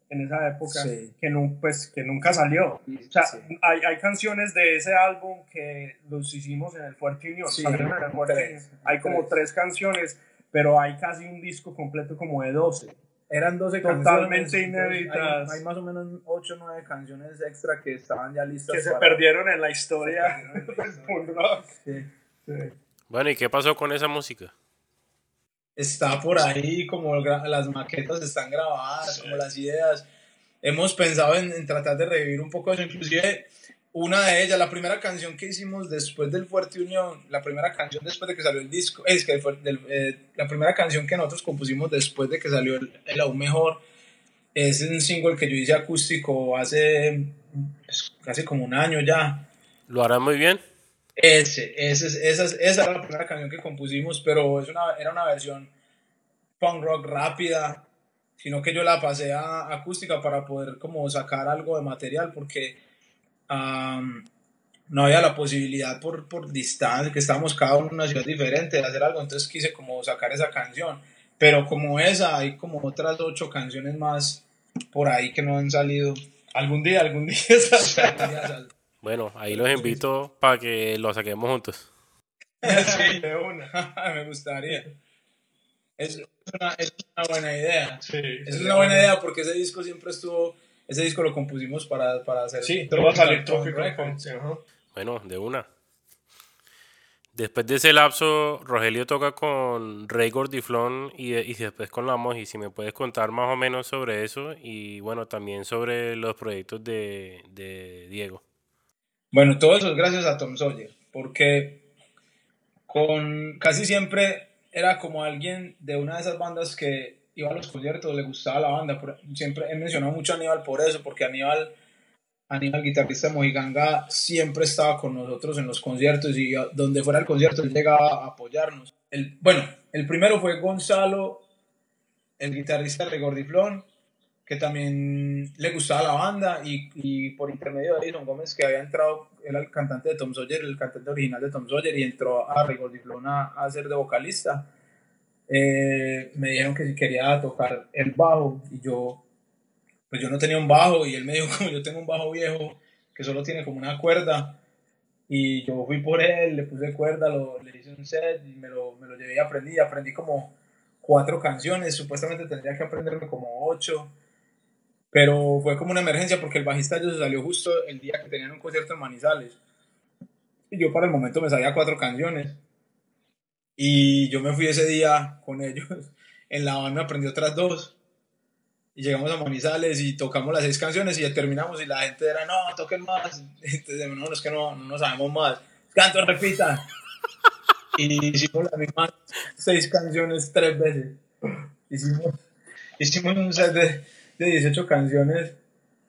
en esa época que, no, pues, que nunca salió. o sea, hay, hay, canciones de ese álbum que los hicimos en el Fuerte Unión. Hay como tres canciones, pero hay casi un disco completo como de 12. Eran 12 Totalmente inéditas. Hay, más o menos 8 o 9 canciones extra que estaban ya listas. Que se perdieron en la historia Bueno, ¿y qué pasó con esa música? Está por ahí, como las maquetas están grabadas, como las ideas. Hemos pensado en, tratar de revivir un poco eso, inclusive una de ellas, la primera canción que hicimos después del Fuerte Unión, la primera canción después de que salió el disco, es que eh, la primera canción que nosotros compusimos después de que salió el, el, Aún Mejor, es un single que yo hice acústico hace casi como un año ya. ¿Lo hará muy bien? Ese, ese, esa, esa era la primera canción que compusimos, pero es una, era una versión punk rock rápida, sino que yo la pasé a acústica para poder como sacar algo de material, porque no había la posibilidad por, por distancia, que estábamos cada uno en una ciudad diferente, de hacer algo, entonces quise como sacar esa canción, pero como esa, hay como otras ocho canciones más por ahí que no han salido. Algún día, algún día. (laughs) Bueno, ahí los invito para que lo saquemos juntos. sí, (laughs) de una. (laughs) Me gustaría. Es una, es una buena idea. Sí, es una buena idea porque ese disco siempre estuvo. Ese disco lo compusimos para, para hacer. Sí, va a salir Bueno, de una. Después de ese lapso, Rogelio toca con Rey Gordiflón y, y después con La y Si me puedes contar más o menos sobre eso y bueno, también sobre los proyectos de, de Diego. Bueno, todo eso es gracias a Tom Sawyer, porque con casi siempre era como alguien de una de esas bandas que iba a los conciertos, le gustaba la banda. Siempre he mencionado mucho a Aníbal por eso, porque Aníbal, Aníbal, guitarrista de Mojiganga, siempre estaba con nosotros en los conciertos y donde fuera el concierto él llegaba a apoyarnos. el, bueno, el primero fue Gonzalo, el guitarrista de Gordiflón, que también le gustaba la banda y, y por intermedio de Edison Gómez, que había entrado, era el cantante de Tom Sawyer, el cantante original de Tom Sawyer, y entró a Regordiflón a, a ser de vocalista. Eh, me dijeron que si quería tocar el bajo y yo, pues yo no tenía un bajo y él me dijo (laughs) como yo tengo un bajo viejo que solo tiene como una cuerda y yo fui por él, le puse cuerda, lo, le hice un set y me lo, me lo llevé y aprendí, aprendí como cuatro canciones, supuestamente tendría que aprenderme como ocho, pero fue como una emergencia porque el bajista yo se salió justo el día que tenían un concierto en Manizales y yo para el momento me sabía cuatro canciones y yo me fui ese día con ellos, (laughs) en la banda me aprendí otras dos y llegamos a Manizales y tocamos las seis canciones y ya terminamos y la gente era, no, toquen más. (laughs) Entonces, no, es que no, no sabemos más. Canto, repita. (laughs) Y hicimos las mismas seis canciones tres veces. Hicimos, hicimos un set de, de 18 canciones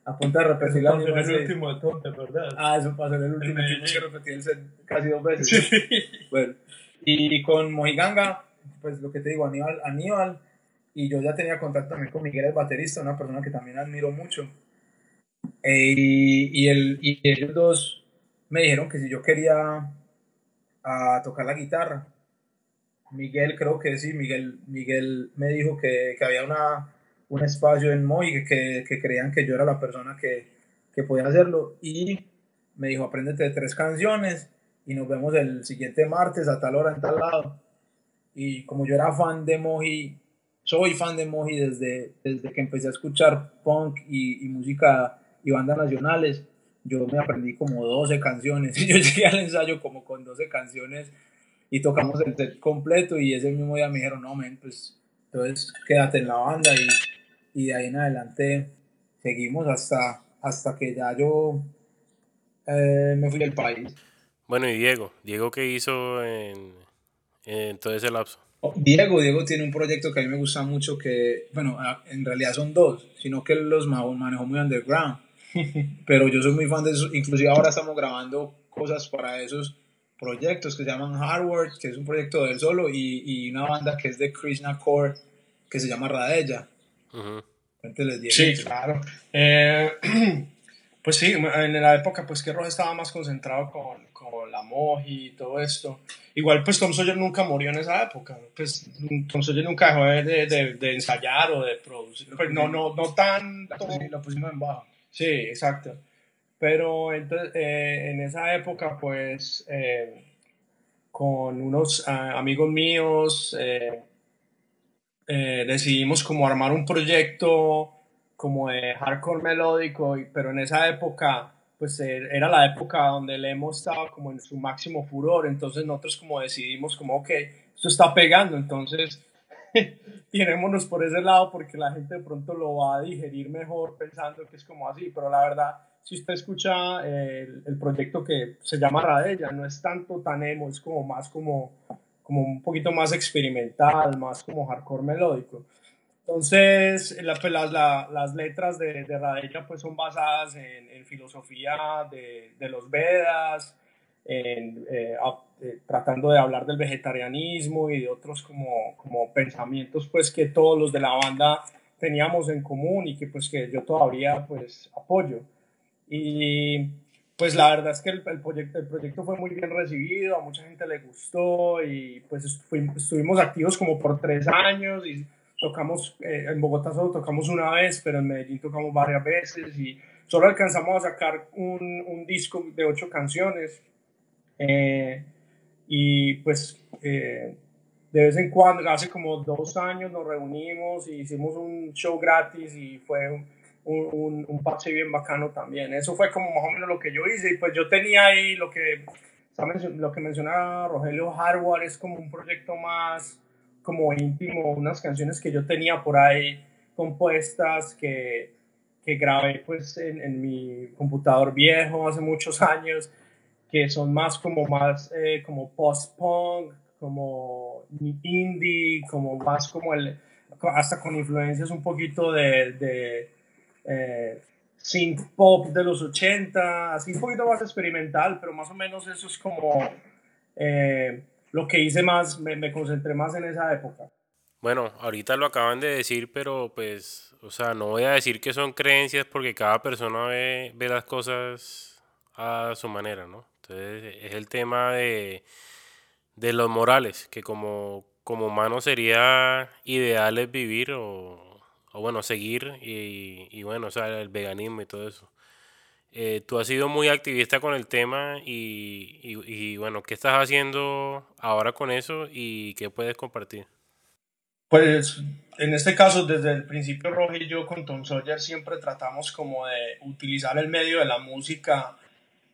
a punta de repetir la misma. el último Tonte, ¿verdad? Ah, eso pasó en el último. Tuvimos que repetir el set casi dos veces. Sí. Bueno, y con Mojiganga, pues lo que te digo, Aníbal, Aníbal y yo ya tenía contacto también con Miguel, el baterista, una persona que también admiro mucho. Eh, y, y, el, y ellos dos me dijeron que si yo quería a tocar la guitarra, Miguel creo que sí, Miguel, Miguel me dijo que, que había una, un espacio en Moy, que, que, creían que yo era la persona que, que podía hacerlo. Y me dijo, apréndete tres canciones y nos vemos el siguiente martes a tal hora en tal lado. Y como yo era fan de Moji soy fan de Moji desde, desde que empecé a escuchar punk y, y, música y bandas nacionales. Yo me aprendí como 12 canciones y (laughs) yo llegué al ensayo como con 12 canciones y tocamos el set completo y ese mismo día me dijeron, no, men, pues entonces quédate en la banda y, y de ahí en adelante seguimos hasta, hasta que ya yo eh, me fui del país. Bueno, y Diego, ¿Diego qué hizo en, en todo ese lapso? Diego, Diego tiene un proyecto que a mí me gusta mucho que, bueno, en realidad son dos, sino que los manejó muy underground. (laughs) Pero yo soy muy fan de eso, inclusive ahora estamos grabando cosas para esos proyectos que se llaman Hardware, que es un proyecto de él solo, y, y una banda que es de Krishna Core, que se llama Radella. Uh Diego. Sí, claro. Eh, (clears throat) pues sí, en la época pues que Roja estaba más concentrado con, con la Moji y todo esto. Igual pues Tom Sawyer nunca murió en esa época. Pues Tom Sawyer nunca dejó de, de, de ensayar o de producir. Pues no, no, no tan... Lo pusimos en bajo. Sí, exacto. Pero entonces, eh, en esa época pues eh, con unos uh, amigos míos eh, decidimos como armar un proyecto como de hardcore melódico, pero en esa época, pues er, era la época donde el emo estaba como en su máximo furor, entonces nosotros como decidimos como, ok, esto está pegando, entonces (laughs) tirémonos por ese lado porque la gente de pronto lo va a digerir mejor pensando que es como así, pero la verdad, si usted escucha el, el proyecto que se llama Radella, no es tanto tan emo, es como más como, como un poquito más experimental, más como hardcore melódico. Entonces, pues, las letras de, de Radella pues, son basadas en, filosofía de, de, los Vedas, en, eh, eh, tratando de hablar del vegetarianismo y de otros como, como pensamientos pues, que todos los de la banda teníamos en común y que, pues, que yo todavía pues, apoyo. Y pues la verdad es que el, el, proyecto, el proyecto fue muy bien recibido, a mucha gente le gustó y pues estuvimos activos como por tres años y tocamos, eh, en Bogotá solo tocamos una vez, pero en Medellín tocamos varias veces y solo alcanzamos a sacar un, un disco de ocho canciones. Eh, y pues eh, de vez en cuando, hace como dos años nos reunimos y hicimos un show gratis y fue un, un, un pase bien bacano también. Eso fue como más o menos lo que yo hice y pues yo tenía ahí lo que, lo que mencionaba Rogelio Hardware, es como un proyecto más como íntimo, unas canciones que yo tenía por ahí compuestas que, que grabé pues en, en, mi computador viejo hace muchos años, que son más como más eh, como post-punk, como indie, como más como el, hasta con influencias un poquito de, de eh, pop de los 80, así un poquito más experimental, pero más o menos eso es como... Eh, lo que hice más, me, me concentré más en esa época. Bueno, ahorita lo acaban de decir, pero pues, o sea, no voy a decir que son creencias porque cada persona ve, ve las cosas a su manera, ¿no? Entonces, es el tema de, de los morales, que como, como humano sería ideal es vivir o, o bueno, seguir y, y, bueno, o sea, el veganismo y todo eso. Eh, tú has sido muy activista con el tema y, y, y bueno, ¿qué estás haciendo ahora con eso y qué puedes compartir? Pues en este caso, desde el principio, Roger y yo con Tom Sawyer siempre tratamos como de utilizar el medio de la música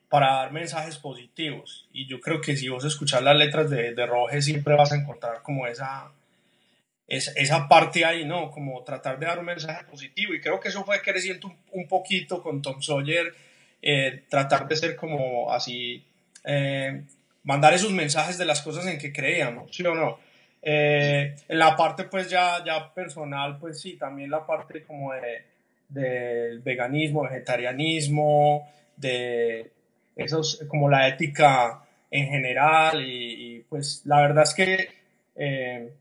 para dar mensajes positivos. Y yo creo que si vos escuchas las letras de, de Roger, siempre vas a encontrar como esa, esa, esa, parte ahí, ¿no? Como tratar de dar un mensaje positivo. Y creo que eso fue creciendo un, un poquito con Tom Sawyer, eh, tratar de ser como así, eh, mandar esos mensajes de las cosas en que creíamos, ¿sí o no? Eh, en la parte pues ya, ya personal, pues sí, también la parte como de, del veganismo, vegetarianismo, de esos, como la ética en general y, y pues la verdad es que eh,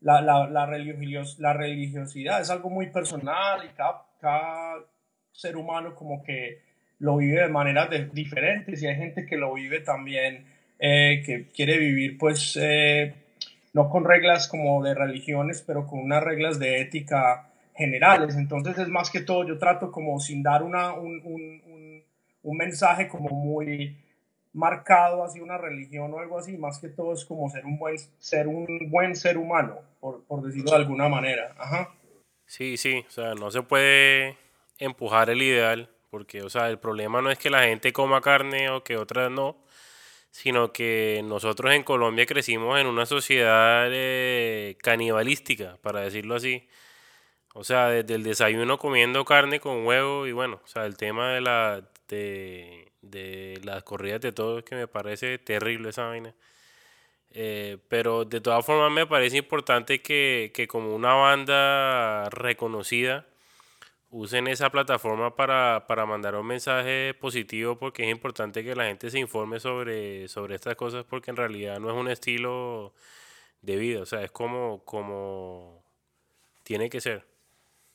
la, la, la, religios, la religiosidad es algo muy personal y cada, cada ser humano como que lo vive de maneras de, diferentes y hay gente que lo vive también, eh, que quiere vivir pues eh, no con reglas como de religiones, pero con unas reglas de ética generales. Entonces es más que todo, yo trato como sin dar una, un, un, un, mensaje como muy marcado hacia una religión o algo así, más que todo es como ser un buen ser, un buen ser humano, por, por decirlo de alguna manera. Ajá. Sí, sí, o sea, no se puede empujar el ideal, porque, o sea, el problema no es que la gente coma carne o que otras no, sino que nosotros en Colombia crecimos en una sociedad eh, canibalística, para decirlo así. O sea, desde el desayuno comiendo carne con huevo y bueno, o sea, el tema de la de, de las corridas de todos que me parece terrible esa vaina. Eh, pero de todas formas me parece importante que, que como una banda reconocida, usen esa plataforma para, para, mandar un mensaje positivo porque es importante que la gente se informe sobre, sobre estas cosas porque en realidad no es un estilo de vida, o sea, es como, como tiene que ser.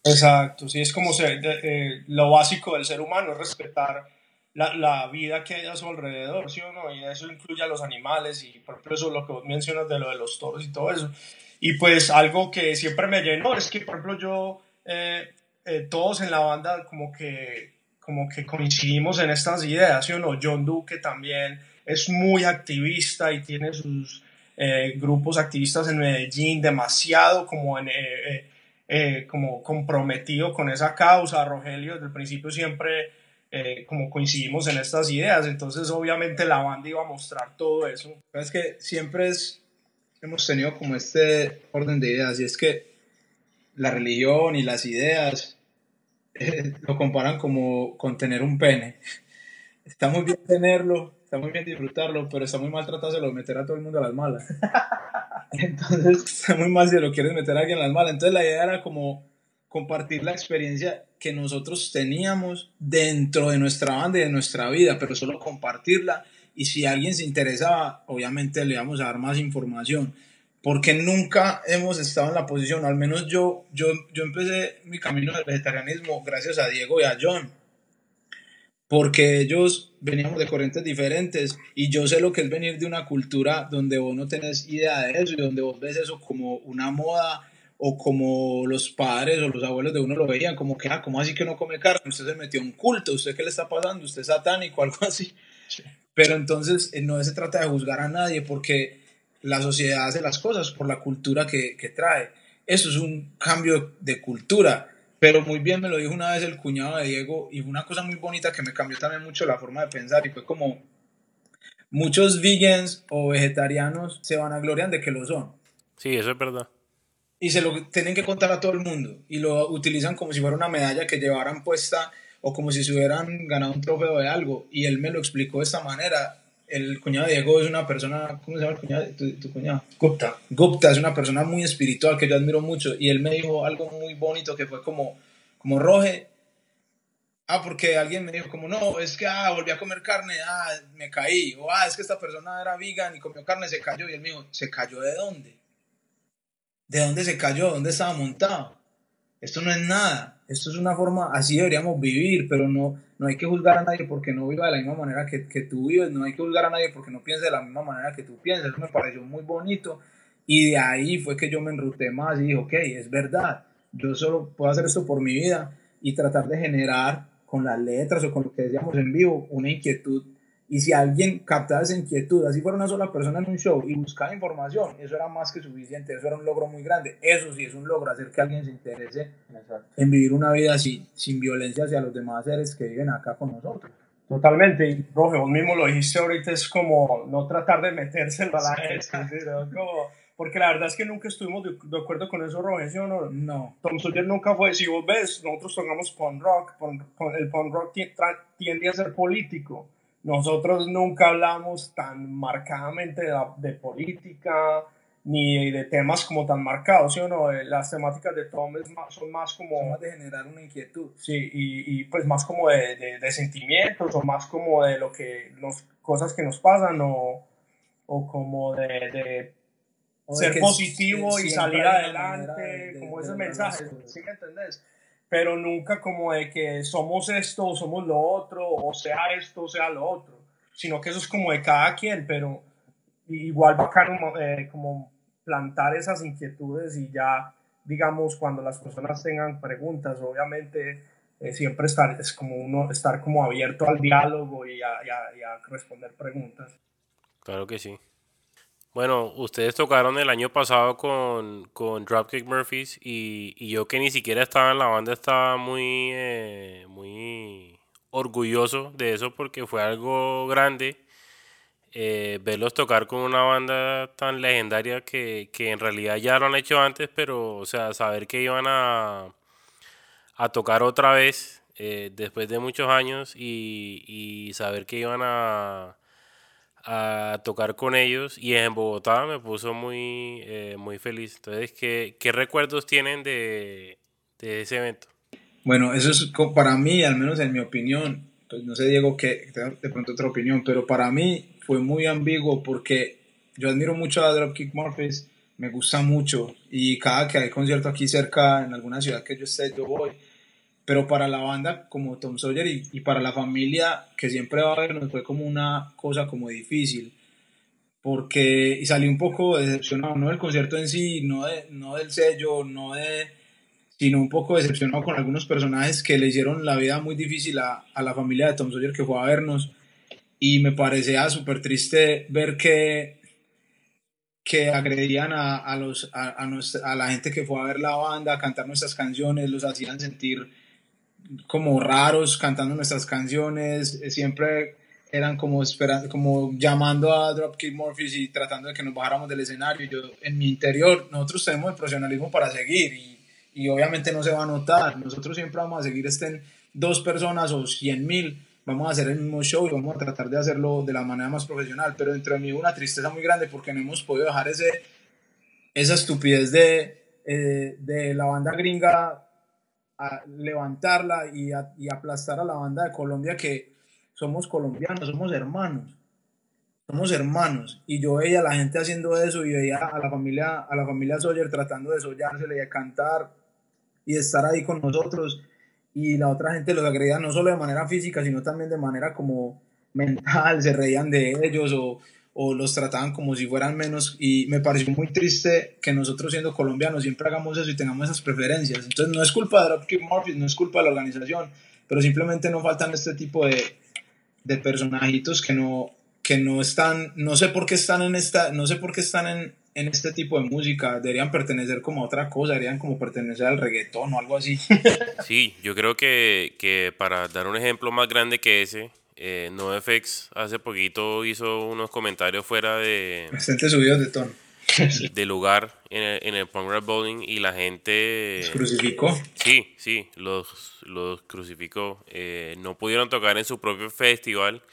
Exacto, sí, es como ser, eh, lo básico del ser humano, es respetar la, la, vida que hay a su alrededor, ¿sí o no? Y eso incluye a los animales y por eso lo que vos mencionas de lo de los toros y todo eso. Y pues algo que siempre me llenó es que, por ejemplo, yo... Eh, eh, todos en la banda como que, como que coincidimos en estas ideas, ¿sí o no? John Duque también es muy activista y tiene sus eh, grupos activistas en Medellín, demasiado como, en, eh, eh como comprometido con esa causa. Rogelio desde el principio siempre eh, como coincidimos en estas ideas, entonces obviamente la banda iba a mostrar todo eso. Es que siempre es, hemos tenido como este orden de ideas y es que la religión y las ideas eh, (laughs) lo comparan como con tener un pene. Está muy bien tenerlo, está muy bien disfrutarlo, pero está muy mal tratárselo de meter a todo el mundo a las malas. (laughs) Entonces, está muy mal si lo quieres meter a alguien a las malas. Entonces, la idea era como compartir la experiencia que nosotros teníamos dentro de nuestra banda y de nuestra vida, pero solo compartirla. Y si alguien se interesaba, obviamente le íbamos a dar más información porque nunca hemos estado en la posición, al menos yo, yo, yo empecé mi camino del vegetarianismo gracias a Diego y a John, porque ellos veníamos de corrientes diferentes y yo sé lo que es venir de una cultura donde vos no tenés idea de eso y donde vos ves eso como una moda o como los padres o los abuelos de uno lo veían, como que, ah, ¿cómo así que no come carne? Usted se metió en un culto, ¿usted qué le está pasando? ¿Usted es satánico? (laughs) Algo así. Pero entonces eh, no se trata de juzgar a nadie porque la sociedad hace las cosas por la cultura que, que trae. Eso es un cambio de cultura. Pero muy bien me lo dijo una vez el cuñado de Diego y fue una cosa muy bonita que me cambió también mucho la forma de pensar y fue como muchos vegans o vegetarianos se van a gloriar de que lo son. Sí, eso es verdad. Y se lo tienen que contar a todo el mundo y lo utilizan como si fuera una medalla que llevaran puesta o como si se hubieran ganado un trofeo de algo. Y él me lo explicó de esta manera el cuñado Diego es una persona, ¿cómo se llama el cuñado? ¿Tu, tu cuñado? Gupta. Gupta es una persona muy espiritual que yo admiro mucho y él me dijo algo muy bonito que fue como, como Roge, Ah, porque alguien me dijo como, no, es que, ah, volví a comer carne, ah, me caí. O, ah, es que esta persona era vegan y comió carne, se cayó. Y él me dijo, ¿se cayó de dónde? ¿De dónde se cayó? ¿Dónde estaba montado? Esto no es nada. Esto es una forma, así deberíamos vivir, pero no, no hay que juzgar a nadie porque no viva de la misma manera que, que tú vives. No hay que juzgar a nadie porque no piense de la misma manera que tú piensas. Eso me pareció muy bonito. Y de ahí fue que yo me enruté más y dije, ok, es verdad. Yo solo puedo hacer esto por mi vida y tratar de generar con las letras o con lo que decíamos en vivo una inquietud. Y si alguien captaba esa inquietud, así fuera una sola persona en un show y buscaba información, eso era más que suficiente, eso era un logro muy grande. Eso sí es un logro, hacer que alguien se interese en vivir una vida así, sin violencia hacia los demás seres que viven acá con nosotros. Totalmente, y profe, vos mismo lo dijiste ahorita, es como no tratar de meterse en la gente, (laughs) como porque la verdad es que nunca estuvimos de, acuerdo con eso, Roger, ¿sí o no? No. Tom Sawyer nunca fue, si vos ves, nosotros tocamos punk rock, el punk rock tiende a ser político. Nosotros nunca hablamos tan marcadamente de, de, política, ni de temas como tan marcados, ¿sí o no? Eh, las temáticas de Tom son más como... Son más de generar una inquietud. Sí, y, y pues más como de, de, de, sentimientos, o más como de lo que, nos, cosas que nos pasan, o, o como de ser positivo y salir adelante, como ese mensaje, ¿sí me entendés? Pero nunca como de que somos esto o somos lo otro, o sea esto o sea lo otro, sino que eso es como de cada quien, pero igual bacano eh, como plantar esas inquietudes y ya, digamos, cuando las personas tengan preguntas, obviamente eh, siempre estar, es como uno estar como abierto al diálogo y a, y a responder preguntas. Claro que sí. Bueno, ustedes tocaron el año pasado con, con Dropkick Murphys y, y, yo que ni siquiera estaba en la banda estaba muy, eh, muy orgulloso de eso porque fue algo grande eh, verlos tocar con una banda tan legendaria que, que, en realidad ya lo han hecho antes, pero o sea, saber que iban a, a tocar otra vez eh, después de muchos años y, y saber que iban a a tocar con ellos y en Bogotá me puso muy, eh, muy feliz. Entonces, ¿qué, ¿qué, recuerdos tienen de, de, ese evento? Bueno, eso es para mí, al menos en mi opinión, pues no sé Diego que de pronto otra opinión, pero para mí fue muy ambiguo porque yo admiro mucho a Dropkick Murphys, me gusta mucho y cada que hay concierto aquí cerca en alguna ciudad que yo esté, yo voy pero para la banda como Tom Sawyer y, para la familia que siempre va a vernos fue como una cosa como difícil porque y salí un poco decepcionado no del concierto en sí no de, no del sello no de sino un poco decepcionado con algunos personajes que le hicieron la vida muy difícil a, a la familia de Tom Sawyer que fue a vernos. Y me parecía súper triste ver que que agredían a, a los, a, a, a, la gente que fue a ver la banda, a cantar nuestras canciones, los hacían sentir como raros cantando nuestras canciones, eh, siempre eran como, esperando, como llamando a Dropkick Murphys y tratando de que nos bajáramos del escenario. Yo, en mi interior, nosotros tenemos el profesionalismo para seguir y, y obviamente no se va a notar. Nosotros siempre vamos a seguir, estén dos personas o cien mil, vamos a hacer el mismo show y vamos a tratar de hacerlo de la manera más profesional. Pero dentro de mí una tristeza muy grande porque no hemos podido dejar ese, esa estupidez de, eh, de la banda gringa levantarla y, y aplastar a la banda de Colombia que somos colombianos, somos hermanos somos hermanos. Y yo veía a la gente haciendo eso y veía a la familia a la familia Sawyer tratando de sollársele y cantar y estar ahí con nosotros. Y la otra gente los agredía no solo de manera física sino también de manera como mental se reían de ellos o, o los trataban como si fueran menos y me pareció muy triste que nosotros siendo colombianos siempre hagamos eso y tengamos esas preferencias. Entonces no es culpa de Dropkick Murphys, no es culpa de la organización, pero simplemente no faltan este tipo de, de personajitos que no que no están, no sé por qué están en esta, no sé por qué están en, en este tipo de música, deberían pertenecer como a otra cosa, deberían como pertenecer al reggaetón o algo así. Sí, yo creo que, que para dar un ejemplo más grande que ese, eh, NoFX hace poquito hizo unos comentarios fuera de. Bastante subidos de tono. (laughs) de lugar en el, en el Punk Rap Bowling y la gente. ¿Los crucificó? Sí, sí, los, los crucificó. Eh, no pudieron tocar en su propio festival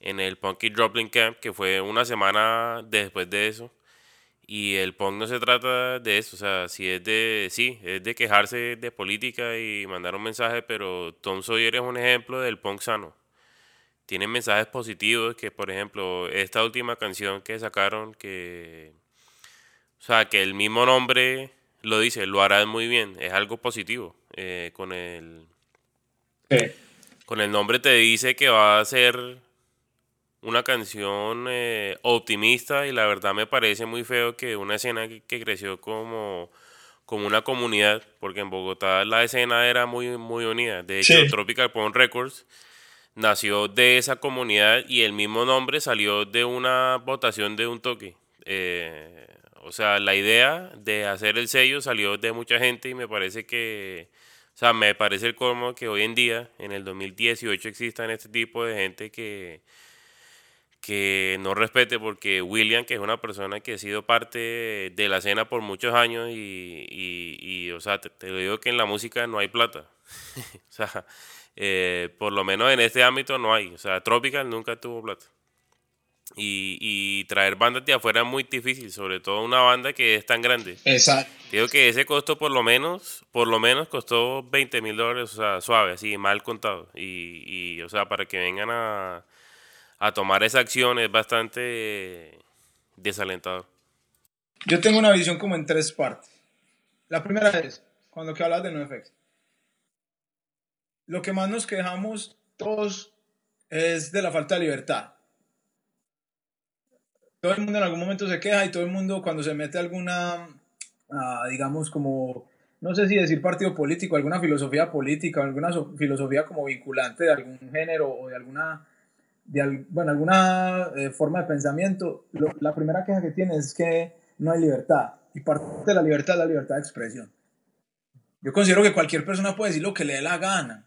en el Punky Dropping Camp, que fue una semana después de eso. Y el punk no se trata de eso, o sea, si es de, sí, es de quejarse de política y mandar un mensaje, pero Tom Sawyer es un ejemplo del punk sano. Tiene mensajes positivos que, por ejemplo, esta última canción que sacaron, que, o sea, que el mismo nombre lo dice, lo harás muy bien, es algo positivo. Eh, con el, con el nombre te dice que va a ser una canción eh, optimista y la verdad me parece muy feo que una escena que, creció como, como una comunidad, porque en Bogotá la escena era muy, muy unida. De hecho, Tropical Pond Records nació de esa comunidad y el mismo nombre salió de una votación de un toque. Eh, o sea, la idea de hacer el sello salió de mucha gente y me parece que, o sea, me parece el colmo que hoy en día, en el 2018, existan este tipo de gente que, que no respete porque William, que es una persona que ha sido parte de la escena por muchos años y, y, o sea, te, digo que en la música no hay plata. (laughs) o sea, eh, por lo menos en este ámbito no hay. O sea, Tropical nunca tuvo plata. Y, y, traer bandas de afuera es muy difícil, sobre todo una banda que es tan grande. Exacto. Digo que ese costo por lo menos, por lo menos costó 20 mil dólares, o sea, suave, así, mal contado. Y, y, o sea, para que vengan a, a tomar esa acción es bastante desalentador. Yo tengo una visión como en tres partes. La primera es, cuando que hablas de NoFX, lo que más nos quejamos todos es de la falta de libertad. Todo el mundo en algún momento se queja y todo el mundo cuando se mete alguna, ah, digamos como, no sé si decir partido político, alguna filosofía política, alguna filosofía como vinculante de algún género o de alguna de bueno, alguna eh, forma de pensamiento, la primera queja que tiene es que no hay libertad. Y parte de la libertad es la libertad de expresión. Yo considero que cualquier persona puede decir lo que le dé la gana,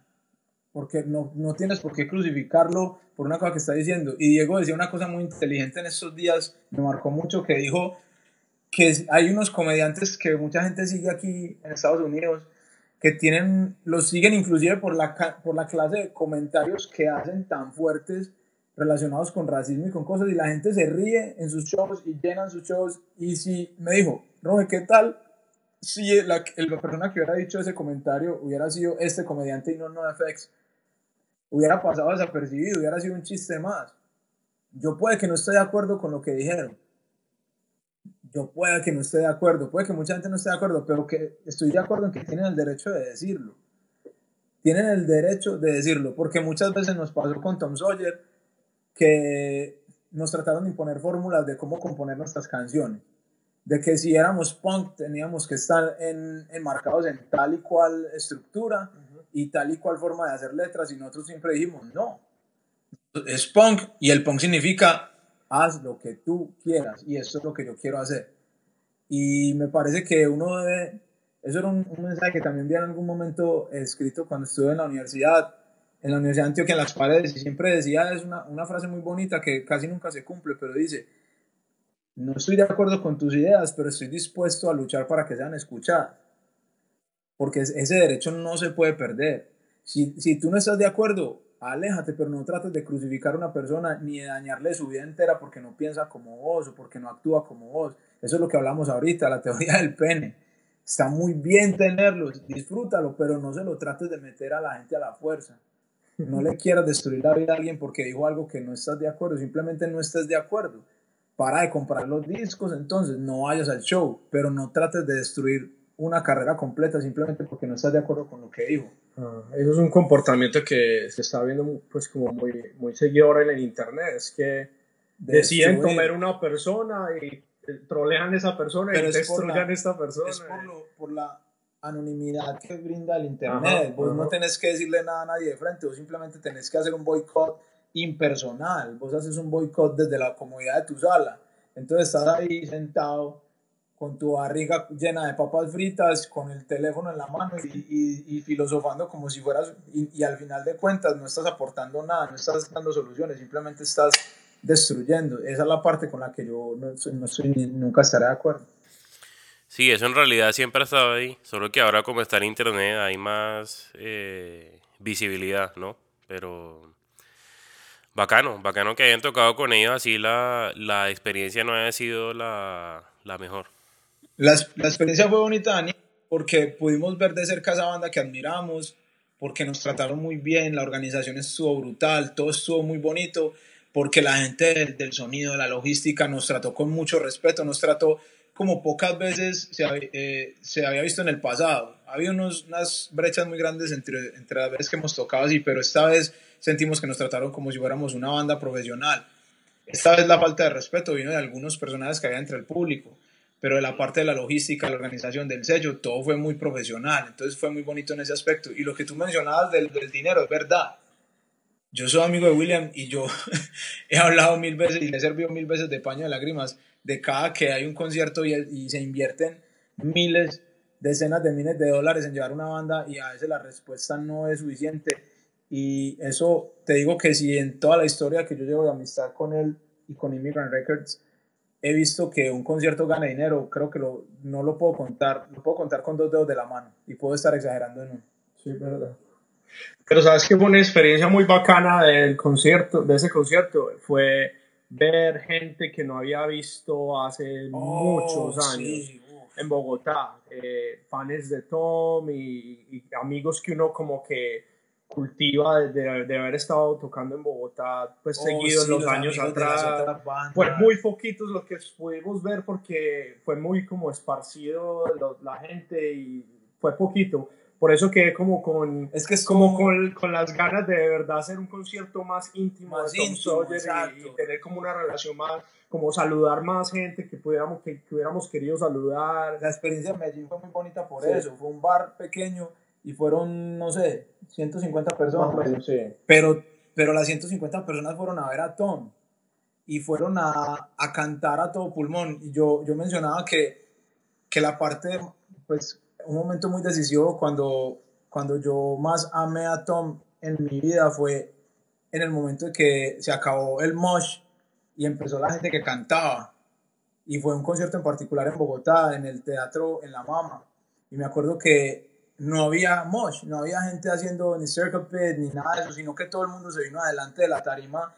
porque no, no tienes por qué crucificarlo por una cosa que está diciendo. Y Diego decía una cosa muy inteligente en estos días, me marcó mucho, que dijo que hay unos comediantes que mucha gente sigue aquí en Estados Unidos, que tienen, los siguen inclusive por la, por la clase de comentarios que hacen tan fuertes relacionados con racismo y con cosas, y la gente se ríe en sus shows y llenan sus shows. Y si me dijo, Roge, ¿qué tal si la, la, persona que hubiera dicho ese comentario hubiera sido este comediante y no NoFX? Hubiera pasado desapercibido, hubiera sido un chiste más. Yo puede que no esté de acuerdo con lo que dijeron. Yo puede que no esté de acuerdo, puede que mucha gente no esté de acuerdo, pero que estoy de acuerdo en que tienen el derecho de decirlo. Tienen el derecho de decirlo, porque muchas veces nos pasó con Tom Sawyer, que nos trataron de imponer fórmulas de cómo componer nuestras canciones. De que si éramos punk teníamos que estar en, enmarcados en tal y cual estructura y tal y cual forma de hacer letras y nosotros siempre dijimos, no, es punk y el punk significa haz lo que tú quieras y eso es lo que yo quiero hacer. Y me parece que uno debe, eso era un, un mensaje que también vi en algún momento escrito cuando estuve en la universidad, en la Universidad de Antioquia en las paredes y siempre decía, es una, una frase muy bonita que casi nunca se cumple, pero dice, no estoy de acuerdo con tus ideas, pero estoy dispuesto a luchar para que sean escuchadas. Porque ese derecho no se puede perder. Si, si tú no estás de acuerdo, aléjate, pero no trates de crucificar a una persona ni de dañarle su vida entera porque no piensa como vos o porque no actúa como vos. Eso es lo que hablamos ahorita, la teoría del pene. Está muy bien tenerlo, disfrútalo, pero no se lo trates de meter a la gente a la fuerza. No le quieras destruir la vida a alguien porque dijo algo que no estás de acuerdo, simplemente no estés de acuerdo. Para de comprar los discos, entonces no vayas al show, pero no trates de destruir una carrera completa simplemente porque no estás de acuerdo con lo que dijo. Ah, eso es un comportamiento que se está viendo pues como muy, muy seguido ahora en el internet, es que deciden tomar una persona y trolean a esa persona y destruyan a esta persona. Es por, por la anonimidad que brinda el Internet. vos no tenés que decirle nada a nadie de frente, vos simplemente tenés que hacer un boicot impersonal. Vos haces un boicot desde la comodidad de tu sala. Entonces estás ahí sentado con tu barriga llena de papas fritas, con el teléfono en la mano y, filosofando como si fueras, y, al final de cuentas no estás aportando nada, no estás dando soluciones, simplemente estás destruyendo. Esa es la parte con la que yo no, no soy, nunca estaré de acuerdo. Sí, eso en realidad siempre ha estado ahí, solo que ahora como está en internet hay más eh, visibilidad, ¿no? Pero Bacano, bacano que hayan tocado con ellos así la, la experiencia no haya sido la, la mejor. La, la, experiencia fue bonita, Dani, porque pudimos ver de cerca esa banda que admiramos, porque nos trataron muy bien, la organización estuvo brutal, todo estuvo muy bonito, porque la gente del, del sonido, de la logística nos trató con mucho respeto, nos trató como pocas veces se, eh, se había visto en el pasado. Había unos, unas brechas muy grandes entre, entre las veces que hemos tocado así, pero esta vez sentimos que nos trataron como si fuéramos una banda profesional. Esta vez la falta de respeto vino de algunos personajes que había entre el público, pero de la parte de la logística, la organización del sello, todo fue muy profesional, entonces fue muy bonito en ese aspecto. Y lo que tú mencionabas del, del dinero es verdad. Yo soy amigo de William y yo (laughs) he hablado mil veces y le he servido mil veces de paño de lágrimas de cada que hay un concierto y, y se invierten miles, decenas de miles de dólares en llevar una banda y a veces la respuesta no es suficiente. Y eso te digo que si en toda la historia que yo llevo de amistad con él y con Immigrant Records he visto que un concierto gana dinero, creo que lo, no lo puedo contar, lo puedo contar con dos dedos de la mano y puedo estar exagerando en uno. Sí, verdad. Pero sabes que fue una experiencia muy bacana del concierto, de ese concierto, fue ver gente que no había visto hace oh, muchos años en Bogotá, eh, fans de Tom y, amigos que uno como que cultiva de, de, haber estado tocando en Bogotá pues oh, seguido en los, años atrás. Fue muy poquitos los que pudimos ver porque fue muy como esparcido la gente y fue poquito. Por eso quedé como con, es que es como, con, con, las ganas de de verdad hacer un concierto más íntimo más íntimo, y, tener como una relación más, como saludar más gente que pudiéramos, que, hubiéramos querido saludar. La experiencia de Medellín fue muy bonita por eso, fue un bar pequeño y fueron, no sé, 150 personas. sí. pero, pero las 150 personas fueron a ver a Tom y fueron a, a cantar a todo pulmón. Y yo, yo mencionaba que, que la parte, pues un momento muy decisivo cuando, cuando yo más amé a Tom en mi vida fue en el momento en que se acabó el mosh y empezó la gente que cantaba. Y fue un concierto en particular en Bogotá, en el teatro En la Mama. Y me acuerdo que no había mosh, no había gente haciendo ni circle pit ni nada de eso, sino que todo el mundo se vino adelante de la tarima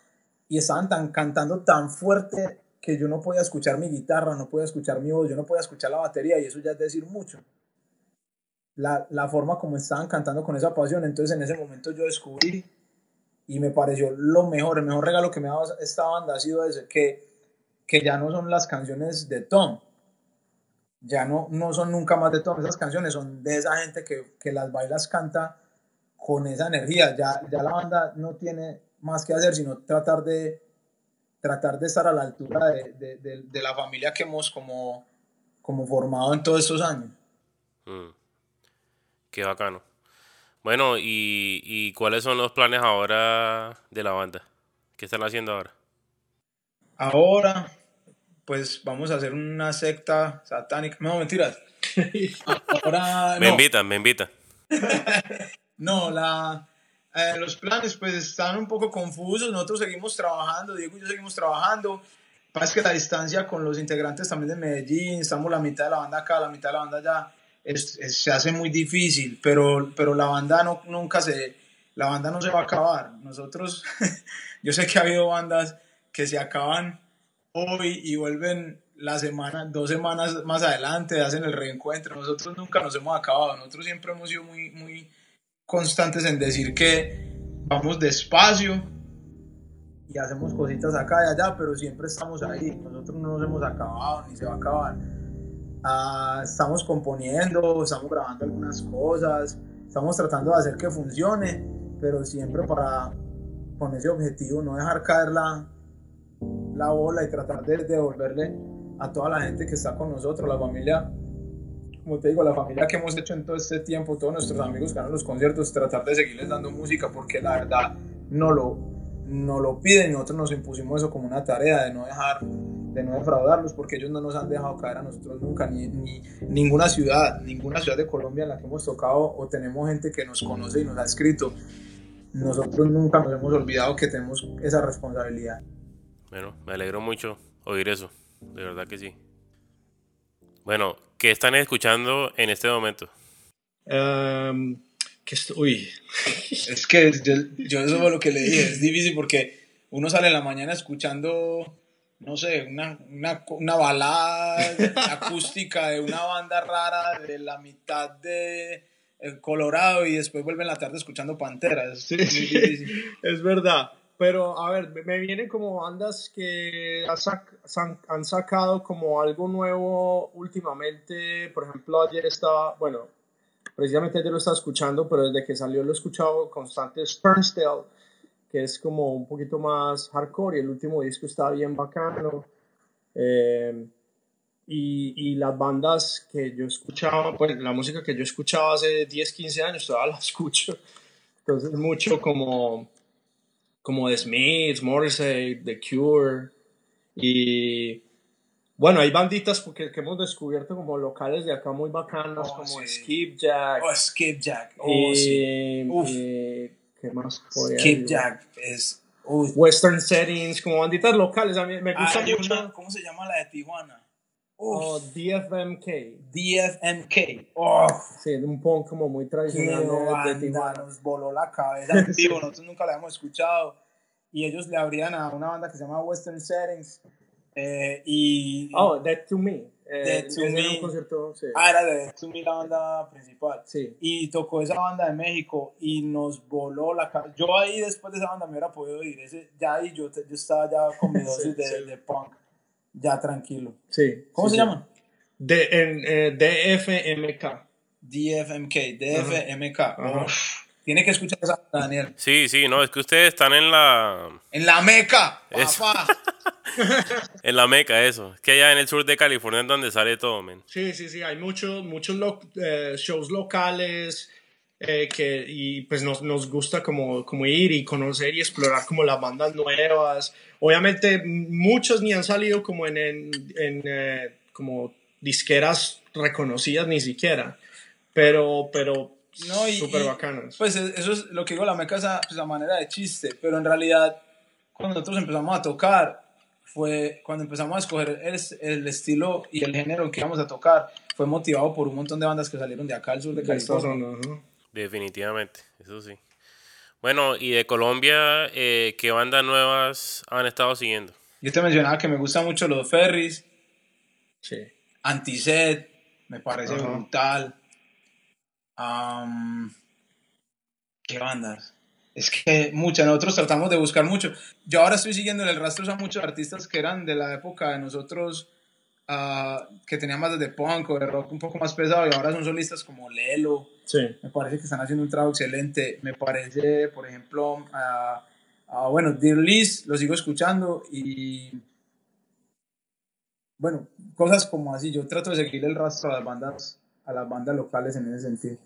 y estaban tan, cantando tan fuerte que yo no podía escuchar mi guitarra, no podía escuchar mi voz, yo no podía escuchar la batería y eso ya es decir mucho la, la, forma como estaban cantando con esa pasión. Entonces en ese momento yo descubrí y me pareció lo mejor, el mejor regalo que me ha dado esta banda ha sido ese, que, que ya no son las canciones de Tom, ya no, no son nunca más de Tom, esas canciones son de esa gente que, que las bailas canta con esa energía, ya, ya la banda no tiene más que hacer sino tratar de tratar de estar a la altura de, de, de, la familia que hemos como, como formado en todos estos años. Mm. Qué bacano. Bueno, y, y, cuáles son los planes ahora de la banda? ¿Qué están haciendo ahora? Ahora, pues vamos a hacer una secta satánica. No, mentiras. (laughs) Ahora, me invitan, me invitan. (laughs) no, la, eh, los planes pues están un poco confusos. Nosotros seguimos trabajando, Diego y yo seguimos trabajando. Pasa que la distancia con los integrantes también de Medellín, estamos la mitad de la banda acá, la mitad de la banda allá se hace muy difícil, pero, pero la banda no, nunca se, la banda no se va a acabar. Nosotros, (laughs) yo sé que ha habido bandas que se acaban hoy y vuelven la semana, dos semanas más adelante, hacen el reencuentro. Nosotros nunca nos hemos acabado. Nosotros siempre hemos sido muy, muy constantes en decir que vamos despacio y hacemos cositas acá y allá, pero siempre estamos ahí. Nosotros no nos hemos acabado ni se va a acabar. Ah, estamos componiendo, estamos grabando algunas cosas, estamos tratando de hacer que funcione, pero siempre para con ese objetivo, no dejar caer la, la bola y tratar de devolverle a toda la gente que está con nosotros, la familia, como te digo, la familia que hemos hecho en todo este tiempo, todos nuestros amigos que dan los conciertos, tratar de seguirles dando música porque la verdad no lo, no lo piden y nosotros nos impusimos eso como una tarea de no dejar de no defraudarlos, porque ellos no nos han dejado caer a nosotros nunca, ni, ni, ninguna ciudad, ninguna ciudad de Colombia en la que hemos tocado o tenemos gente que nos conoce y nos ha escrito. Nosotros nunca nos hemos olvidado que tenemos esa responsabilidad. Bueno, me alegro mucho oír eso, de verdad que sí. Bueno, ¿qué están escuchando en este momento? Um, que uy. (laughs) es que yo, yo, eso fue lo que le dije, es difícil porque uno sale en la mañana escuchando, no sé, una, una, una balada (laughs) acústica de una banda rara de la mitad de eh, Colorado y después vuelve en la tarde escuchando Panteras. Sí, sí, es verdad. Pero, a ver, me vienen como bandas que han sacado como algo nuevo últimamente. Por ejemplo, ayer estaba, bueno, precisamente ayer lo estaba escuchando, pero desde que salió lo he escuchado constante. Spurnstale, que es como un poquito más hardcore y el último disco está bien bacano. Eh, y, y, las bandas que yo escuchaba, pues la música que yo escuchaba hace 10, 15 años, todavía la (laughs) escucho. Entonces, mucho como como The Smiths, Morrissey, The Cure. Y bueno, hay banditas que, que hemos descubierto como locales de acá muy bacanas, oh, como Skipjack. Oh, Skipjack. Oh, sí. ¿Qué más? Skipjack es. Western Settings, como banditas locales. A mí me gusta ah, mucho. ¿Cómo se llama la de Tijuana? Oh, DFMK. DFMK. Oh. Sí, un punk como muy tradicional de, Tijuana. Nos voló la cabeza (laughs) en vivo, nosotros nunca la habíamos escuchado. Y ellos le abrían a una banda que se llama Western Settings. Eh, y, oh, Dead to Me. Eh, Dead to Me. Un concierto, sí. Ah, era de Dead to Me la banda principal. Sí. Y tocó esa banda de México y nos voló la cabeza. Yo ahí después de esa banda me hubiera podido ir. Ese, ya ahí yo, yo estaba ya con mi (laughs) dosis de, de punk ya tranquilo. Sí. ¿Cómo se llama? De, en, eh, DFMK. DFMK, DFMK. Tiene que escuchar esa, Daniel. Sí, sí, no, es que ustedes están en la... En la meca, papá. (laughs) en la meca, eso. Es que allá en el sur de California es donde sale todo, men. Sí, sí, sí, hay muchos, muchos eh, shows locales eh, que, y pues nos, nos gusta como, como ir y conocer y explorar como las bandas nuevas. Obviamente muchos ni han salido como en, en, eh, como disqueras reconocidas ni siquiera, pero, pero no, súper bacanas. Pues e, eso es lo que digo, la meca es a, pues, manera de chiste, pero en realidad cuando nosotros empezamos a tocar fue cuando empezamos a escoger el, el, estilo y el género que íbamos a tocar, fue motivado por un montón de bandas que salieron de acá al sur de California. Definitivamente, eso sí. Bueno, y de Colombia, eh, ¿qué bandas nuevas han estado siguiendo? Yo te mencionaba que me gustan mucho los Ferris. Sí. Antiset, me parece brutal. ¿Qué bandas? Es que muchas, nosotros tratamos de buscar mucho. Yo ahora estoy siguiendo el rastro a muchos artistas que eran de la época de nosotros, uh, que tenían más de punk o de rock un poco más pesado y ahora son solistas como Lelo, Sí. Me parece que están haciendo un trabajo excelente. Me parece, por ejemplo, bueno, Dear Liz, lo sigo escuchando y bueno, cosas como así. Yo trato de seguir el rastro a las bandas, a las bandas locales en ese sentido.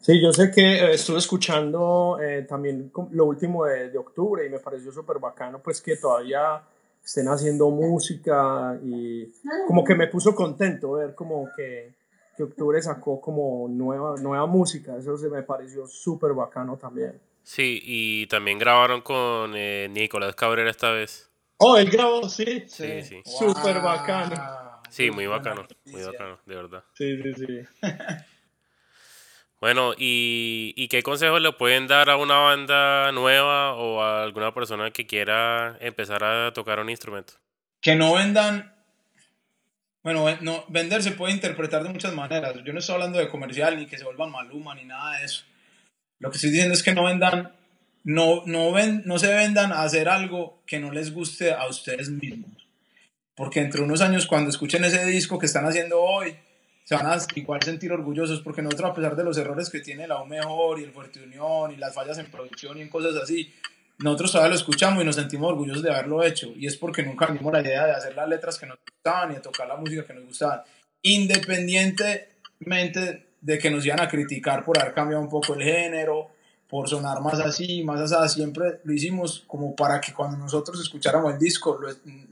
Sí, yo sé que eh, estuve escuchando eh, también lo último de, de, octubre y me pareció súper bacano, pues que todavía estén haciendo música y como que me puso contento ver como que que Octubre sacó como nueva, nueva música, eso se me pareció súper bacano también. Sí, y también grabaron con eh, Nicolás Cabrera esta vez. Oh, él grabó, sí. Sí, sí. Súper bacano. Sí, muy bacano, muy bacano, de verdad. Sí, sí, sí. (laughs) bueno, ¿y, ¿y qué consejos le pueden dar a una banda nueva o a alguna persona que quiera empezar a tocar un instrumento? Que no vendan bueno, no, vender se puede interpretar de muchas maneras. Yo no estoy hablando de comercial ni que se vuelvan maluma ni nada de eso. Lo que estoy diciendo es que no vendan, no, no, ven, no se vendan a hacer algo que no les guste a ustedes mismos. Porque entre unos años, cuando escuchen ese disco que están haciendo hoy, se van a igual sentir orgullosos porque nosotros, a pesar de los errores que tiene la O Mejor y el Fuerte Unión y las fallas en producción y en cosas así, nosotros todavía lo escuchamos y nos sentimos orgullosos de haberlo hecho. Y es porque nunca tuvimos la idea de hacer las letras que nos gustaban y de tocar la música que nos gustaban. Independientemente de que nos iban a criticar por haber cambiado un poco el género, por sonar más así, más así, siempre lo hicimos como para que cuando nosotros escucháramos el disco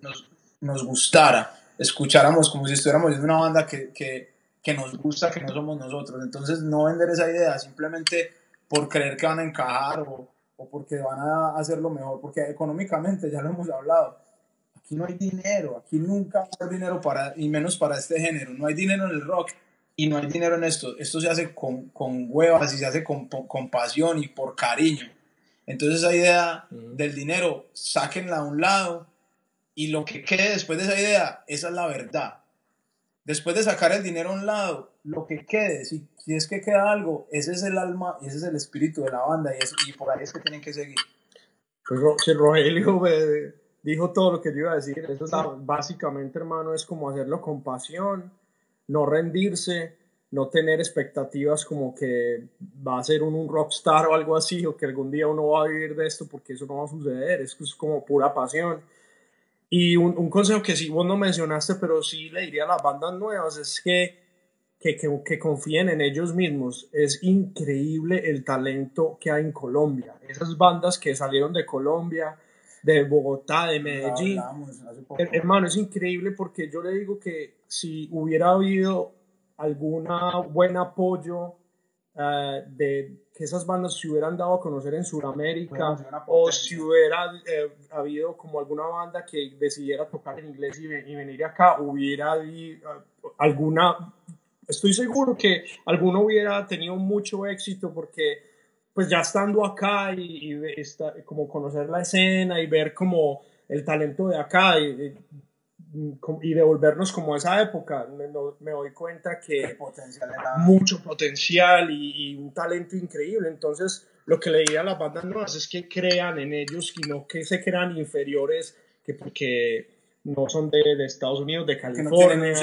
nos, nos, gustara, escucháramos como si estuviéramos viendo una banda que, que, que nos gusta, que no somos nosotros. Entonces no vender esa idea simplemente por creer que van a encajar o o porque van a hacerlo mejor, porque económicamente, ya lo hemos hablado, aquí no hay dinero, aquí nunca hay dinero para, y menos para este género, no hay dinero en el rock y no hay dinero en esto, esto se hace con, con huevas y se hace con, con pasión y por cariño. Entonces esa idea del dinero, sáquenla a un lado y lo que quede después de esa idea, esa es la verdad. Después de sacar el dinero a un lado, lo que quede, si, si es que queda algo, ese es el alma y ese es el espíritu de la banda y, y por ahí es que tienen que seguir. Pues Rogelio me dijo todo lo que yo iba a decir. Eso básicamente, hermano, es como hacerlo con pasión, no rendirse, no tener expectativas como que va a ser un, un rockstar o algo así, o que algún día uno va a vivir de esto, porque eso no va a suceder. Es, es como pura pasión y un, un, consejo que sí vos no mencionaste, pero sí le diría a las bandas nuevas, es que, que, que, que, confíen en ellos mismos. Es increíble el talento que hay en Colombia. Esas bandas que salieron de Colombia, de Bogotá, de Medellín. Hermano, es increíble porque yo le digo que si hubiera habido algún buen apoyo uh, de que esas bandas se hubieran dado a conocer en Sudamérica o si hubiera eh, habido como alguna banda que decidiera tocar en inglés y, venir acá, hubiera habido alguna, estoy seguro que alguno hubiera tenido mucho éxito porque pues ya estando acá y, y como conocer la escena y ver como el talento de acá y, y devolvernos como a esa época, me, me doy cuenta que potencial mucho potencial y, un talento increíble. Entonces, lo que le diría a las bandas nuevas es que crean en ellos y no que se crean inferiores que porque no son de, de Estados Unidos, de California,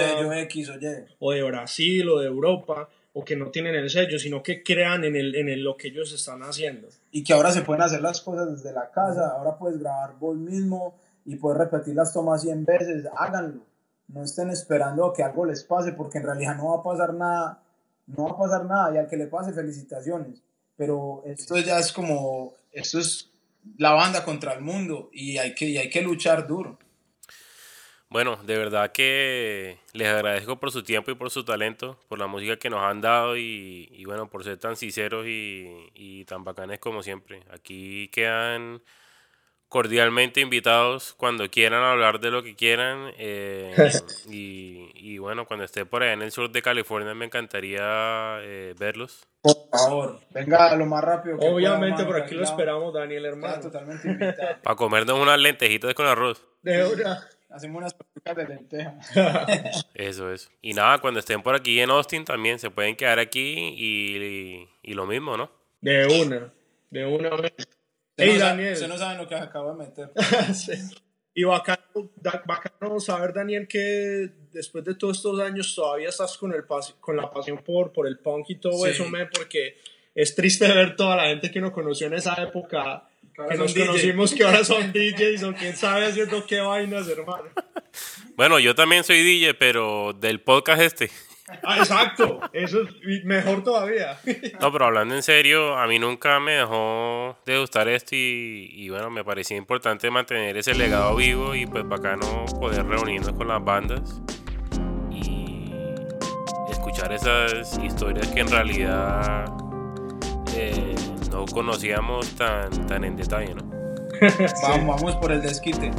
o, de Brasil o de Europa o que no tienen el sello, sino que crean en, el, en el, lo que ellos están haciendo. Y que ahora se pueden hacer las cosas desde la casa, ahora puedes grabar vos mismo, y puedes repetir las tomas 100 veces, háganlo. No estén esperando a que algo les pase porque en realidad no va a pasar nada, no va a pasar nada y al que le pase felicitaciones. Pero esto ya es como, esto es la banda contra el mundo y hay que, y hay que luchar duro. Bueno, de verdad que les agradezco por su tiempo y por su talento, por la música que nos han dado y, y bueno, por ser tan sinceros y, y tan bacanes como siempre. Aquí quedan cordialmente invitados cuando quieran hablar de lo que quieran. Eh, (laughs) y, bueno, cuando esté por allá en el sur de California me encantaría eh, verlos. Por favor, venga lo más rápido que Obviamente por aquí lo esperamos, Daniel, hermano. totalmente invitado. (laughs) Para comernos unas lentejitas con arroz. De una. Hacemos unas pelucas de lenteja. (laughs) eso, eso. Y nada, cuando estén por aquí en Austin también se pueden quedar aquí y, y lo mismo, ¿no? De una, de una vez. Hey, Daniel. Usted no sabe lo que acaba de meter. (laughs) Y bacano, saber, Daniel, que después de todos estos años todavía estás con, el con la pasión por, por el punk y todo eso, me porque es triste ver toda la gente que nos conoció en esa época, que nos conocimos, que ahora son (laughs) DJs o quién sabe haciendo qué vainas, hermano. Bueno, yo también soy DJ, pero del podcast este. Ah, exacto, eso es mejor todavía. No, pero hablando en serio, a mí nunca me dejó de gustar esto y, bueno, me parecía importante mantener ese legado vivo y pues bacano poder reunirnos con las bandas y escuchar esas historias que en realidad eh, no conocíamos tan, tan en detalle, ¿no? (laughs) vamos, vamos por el desquite.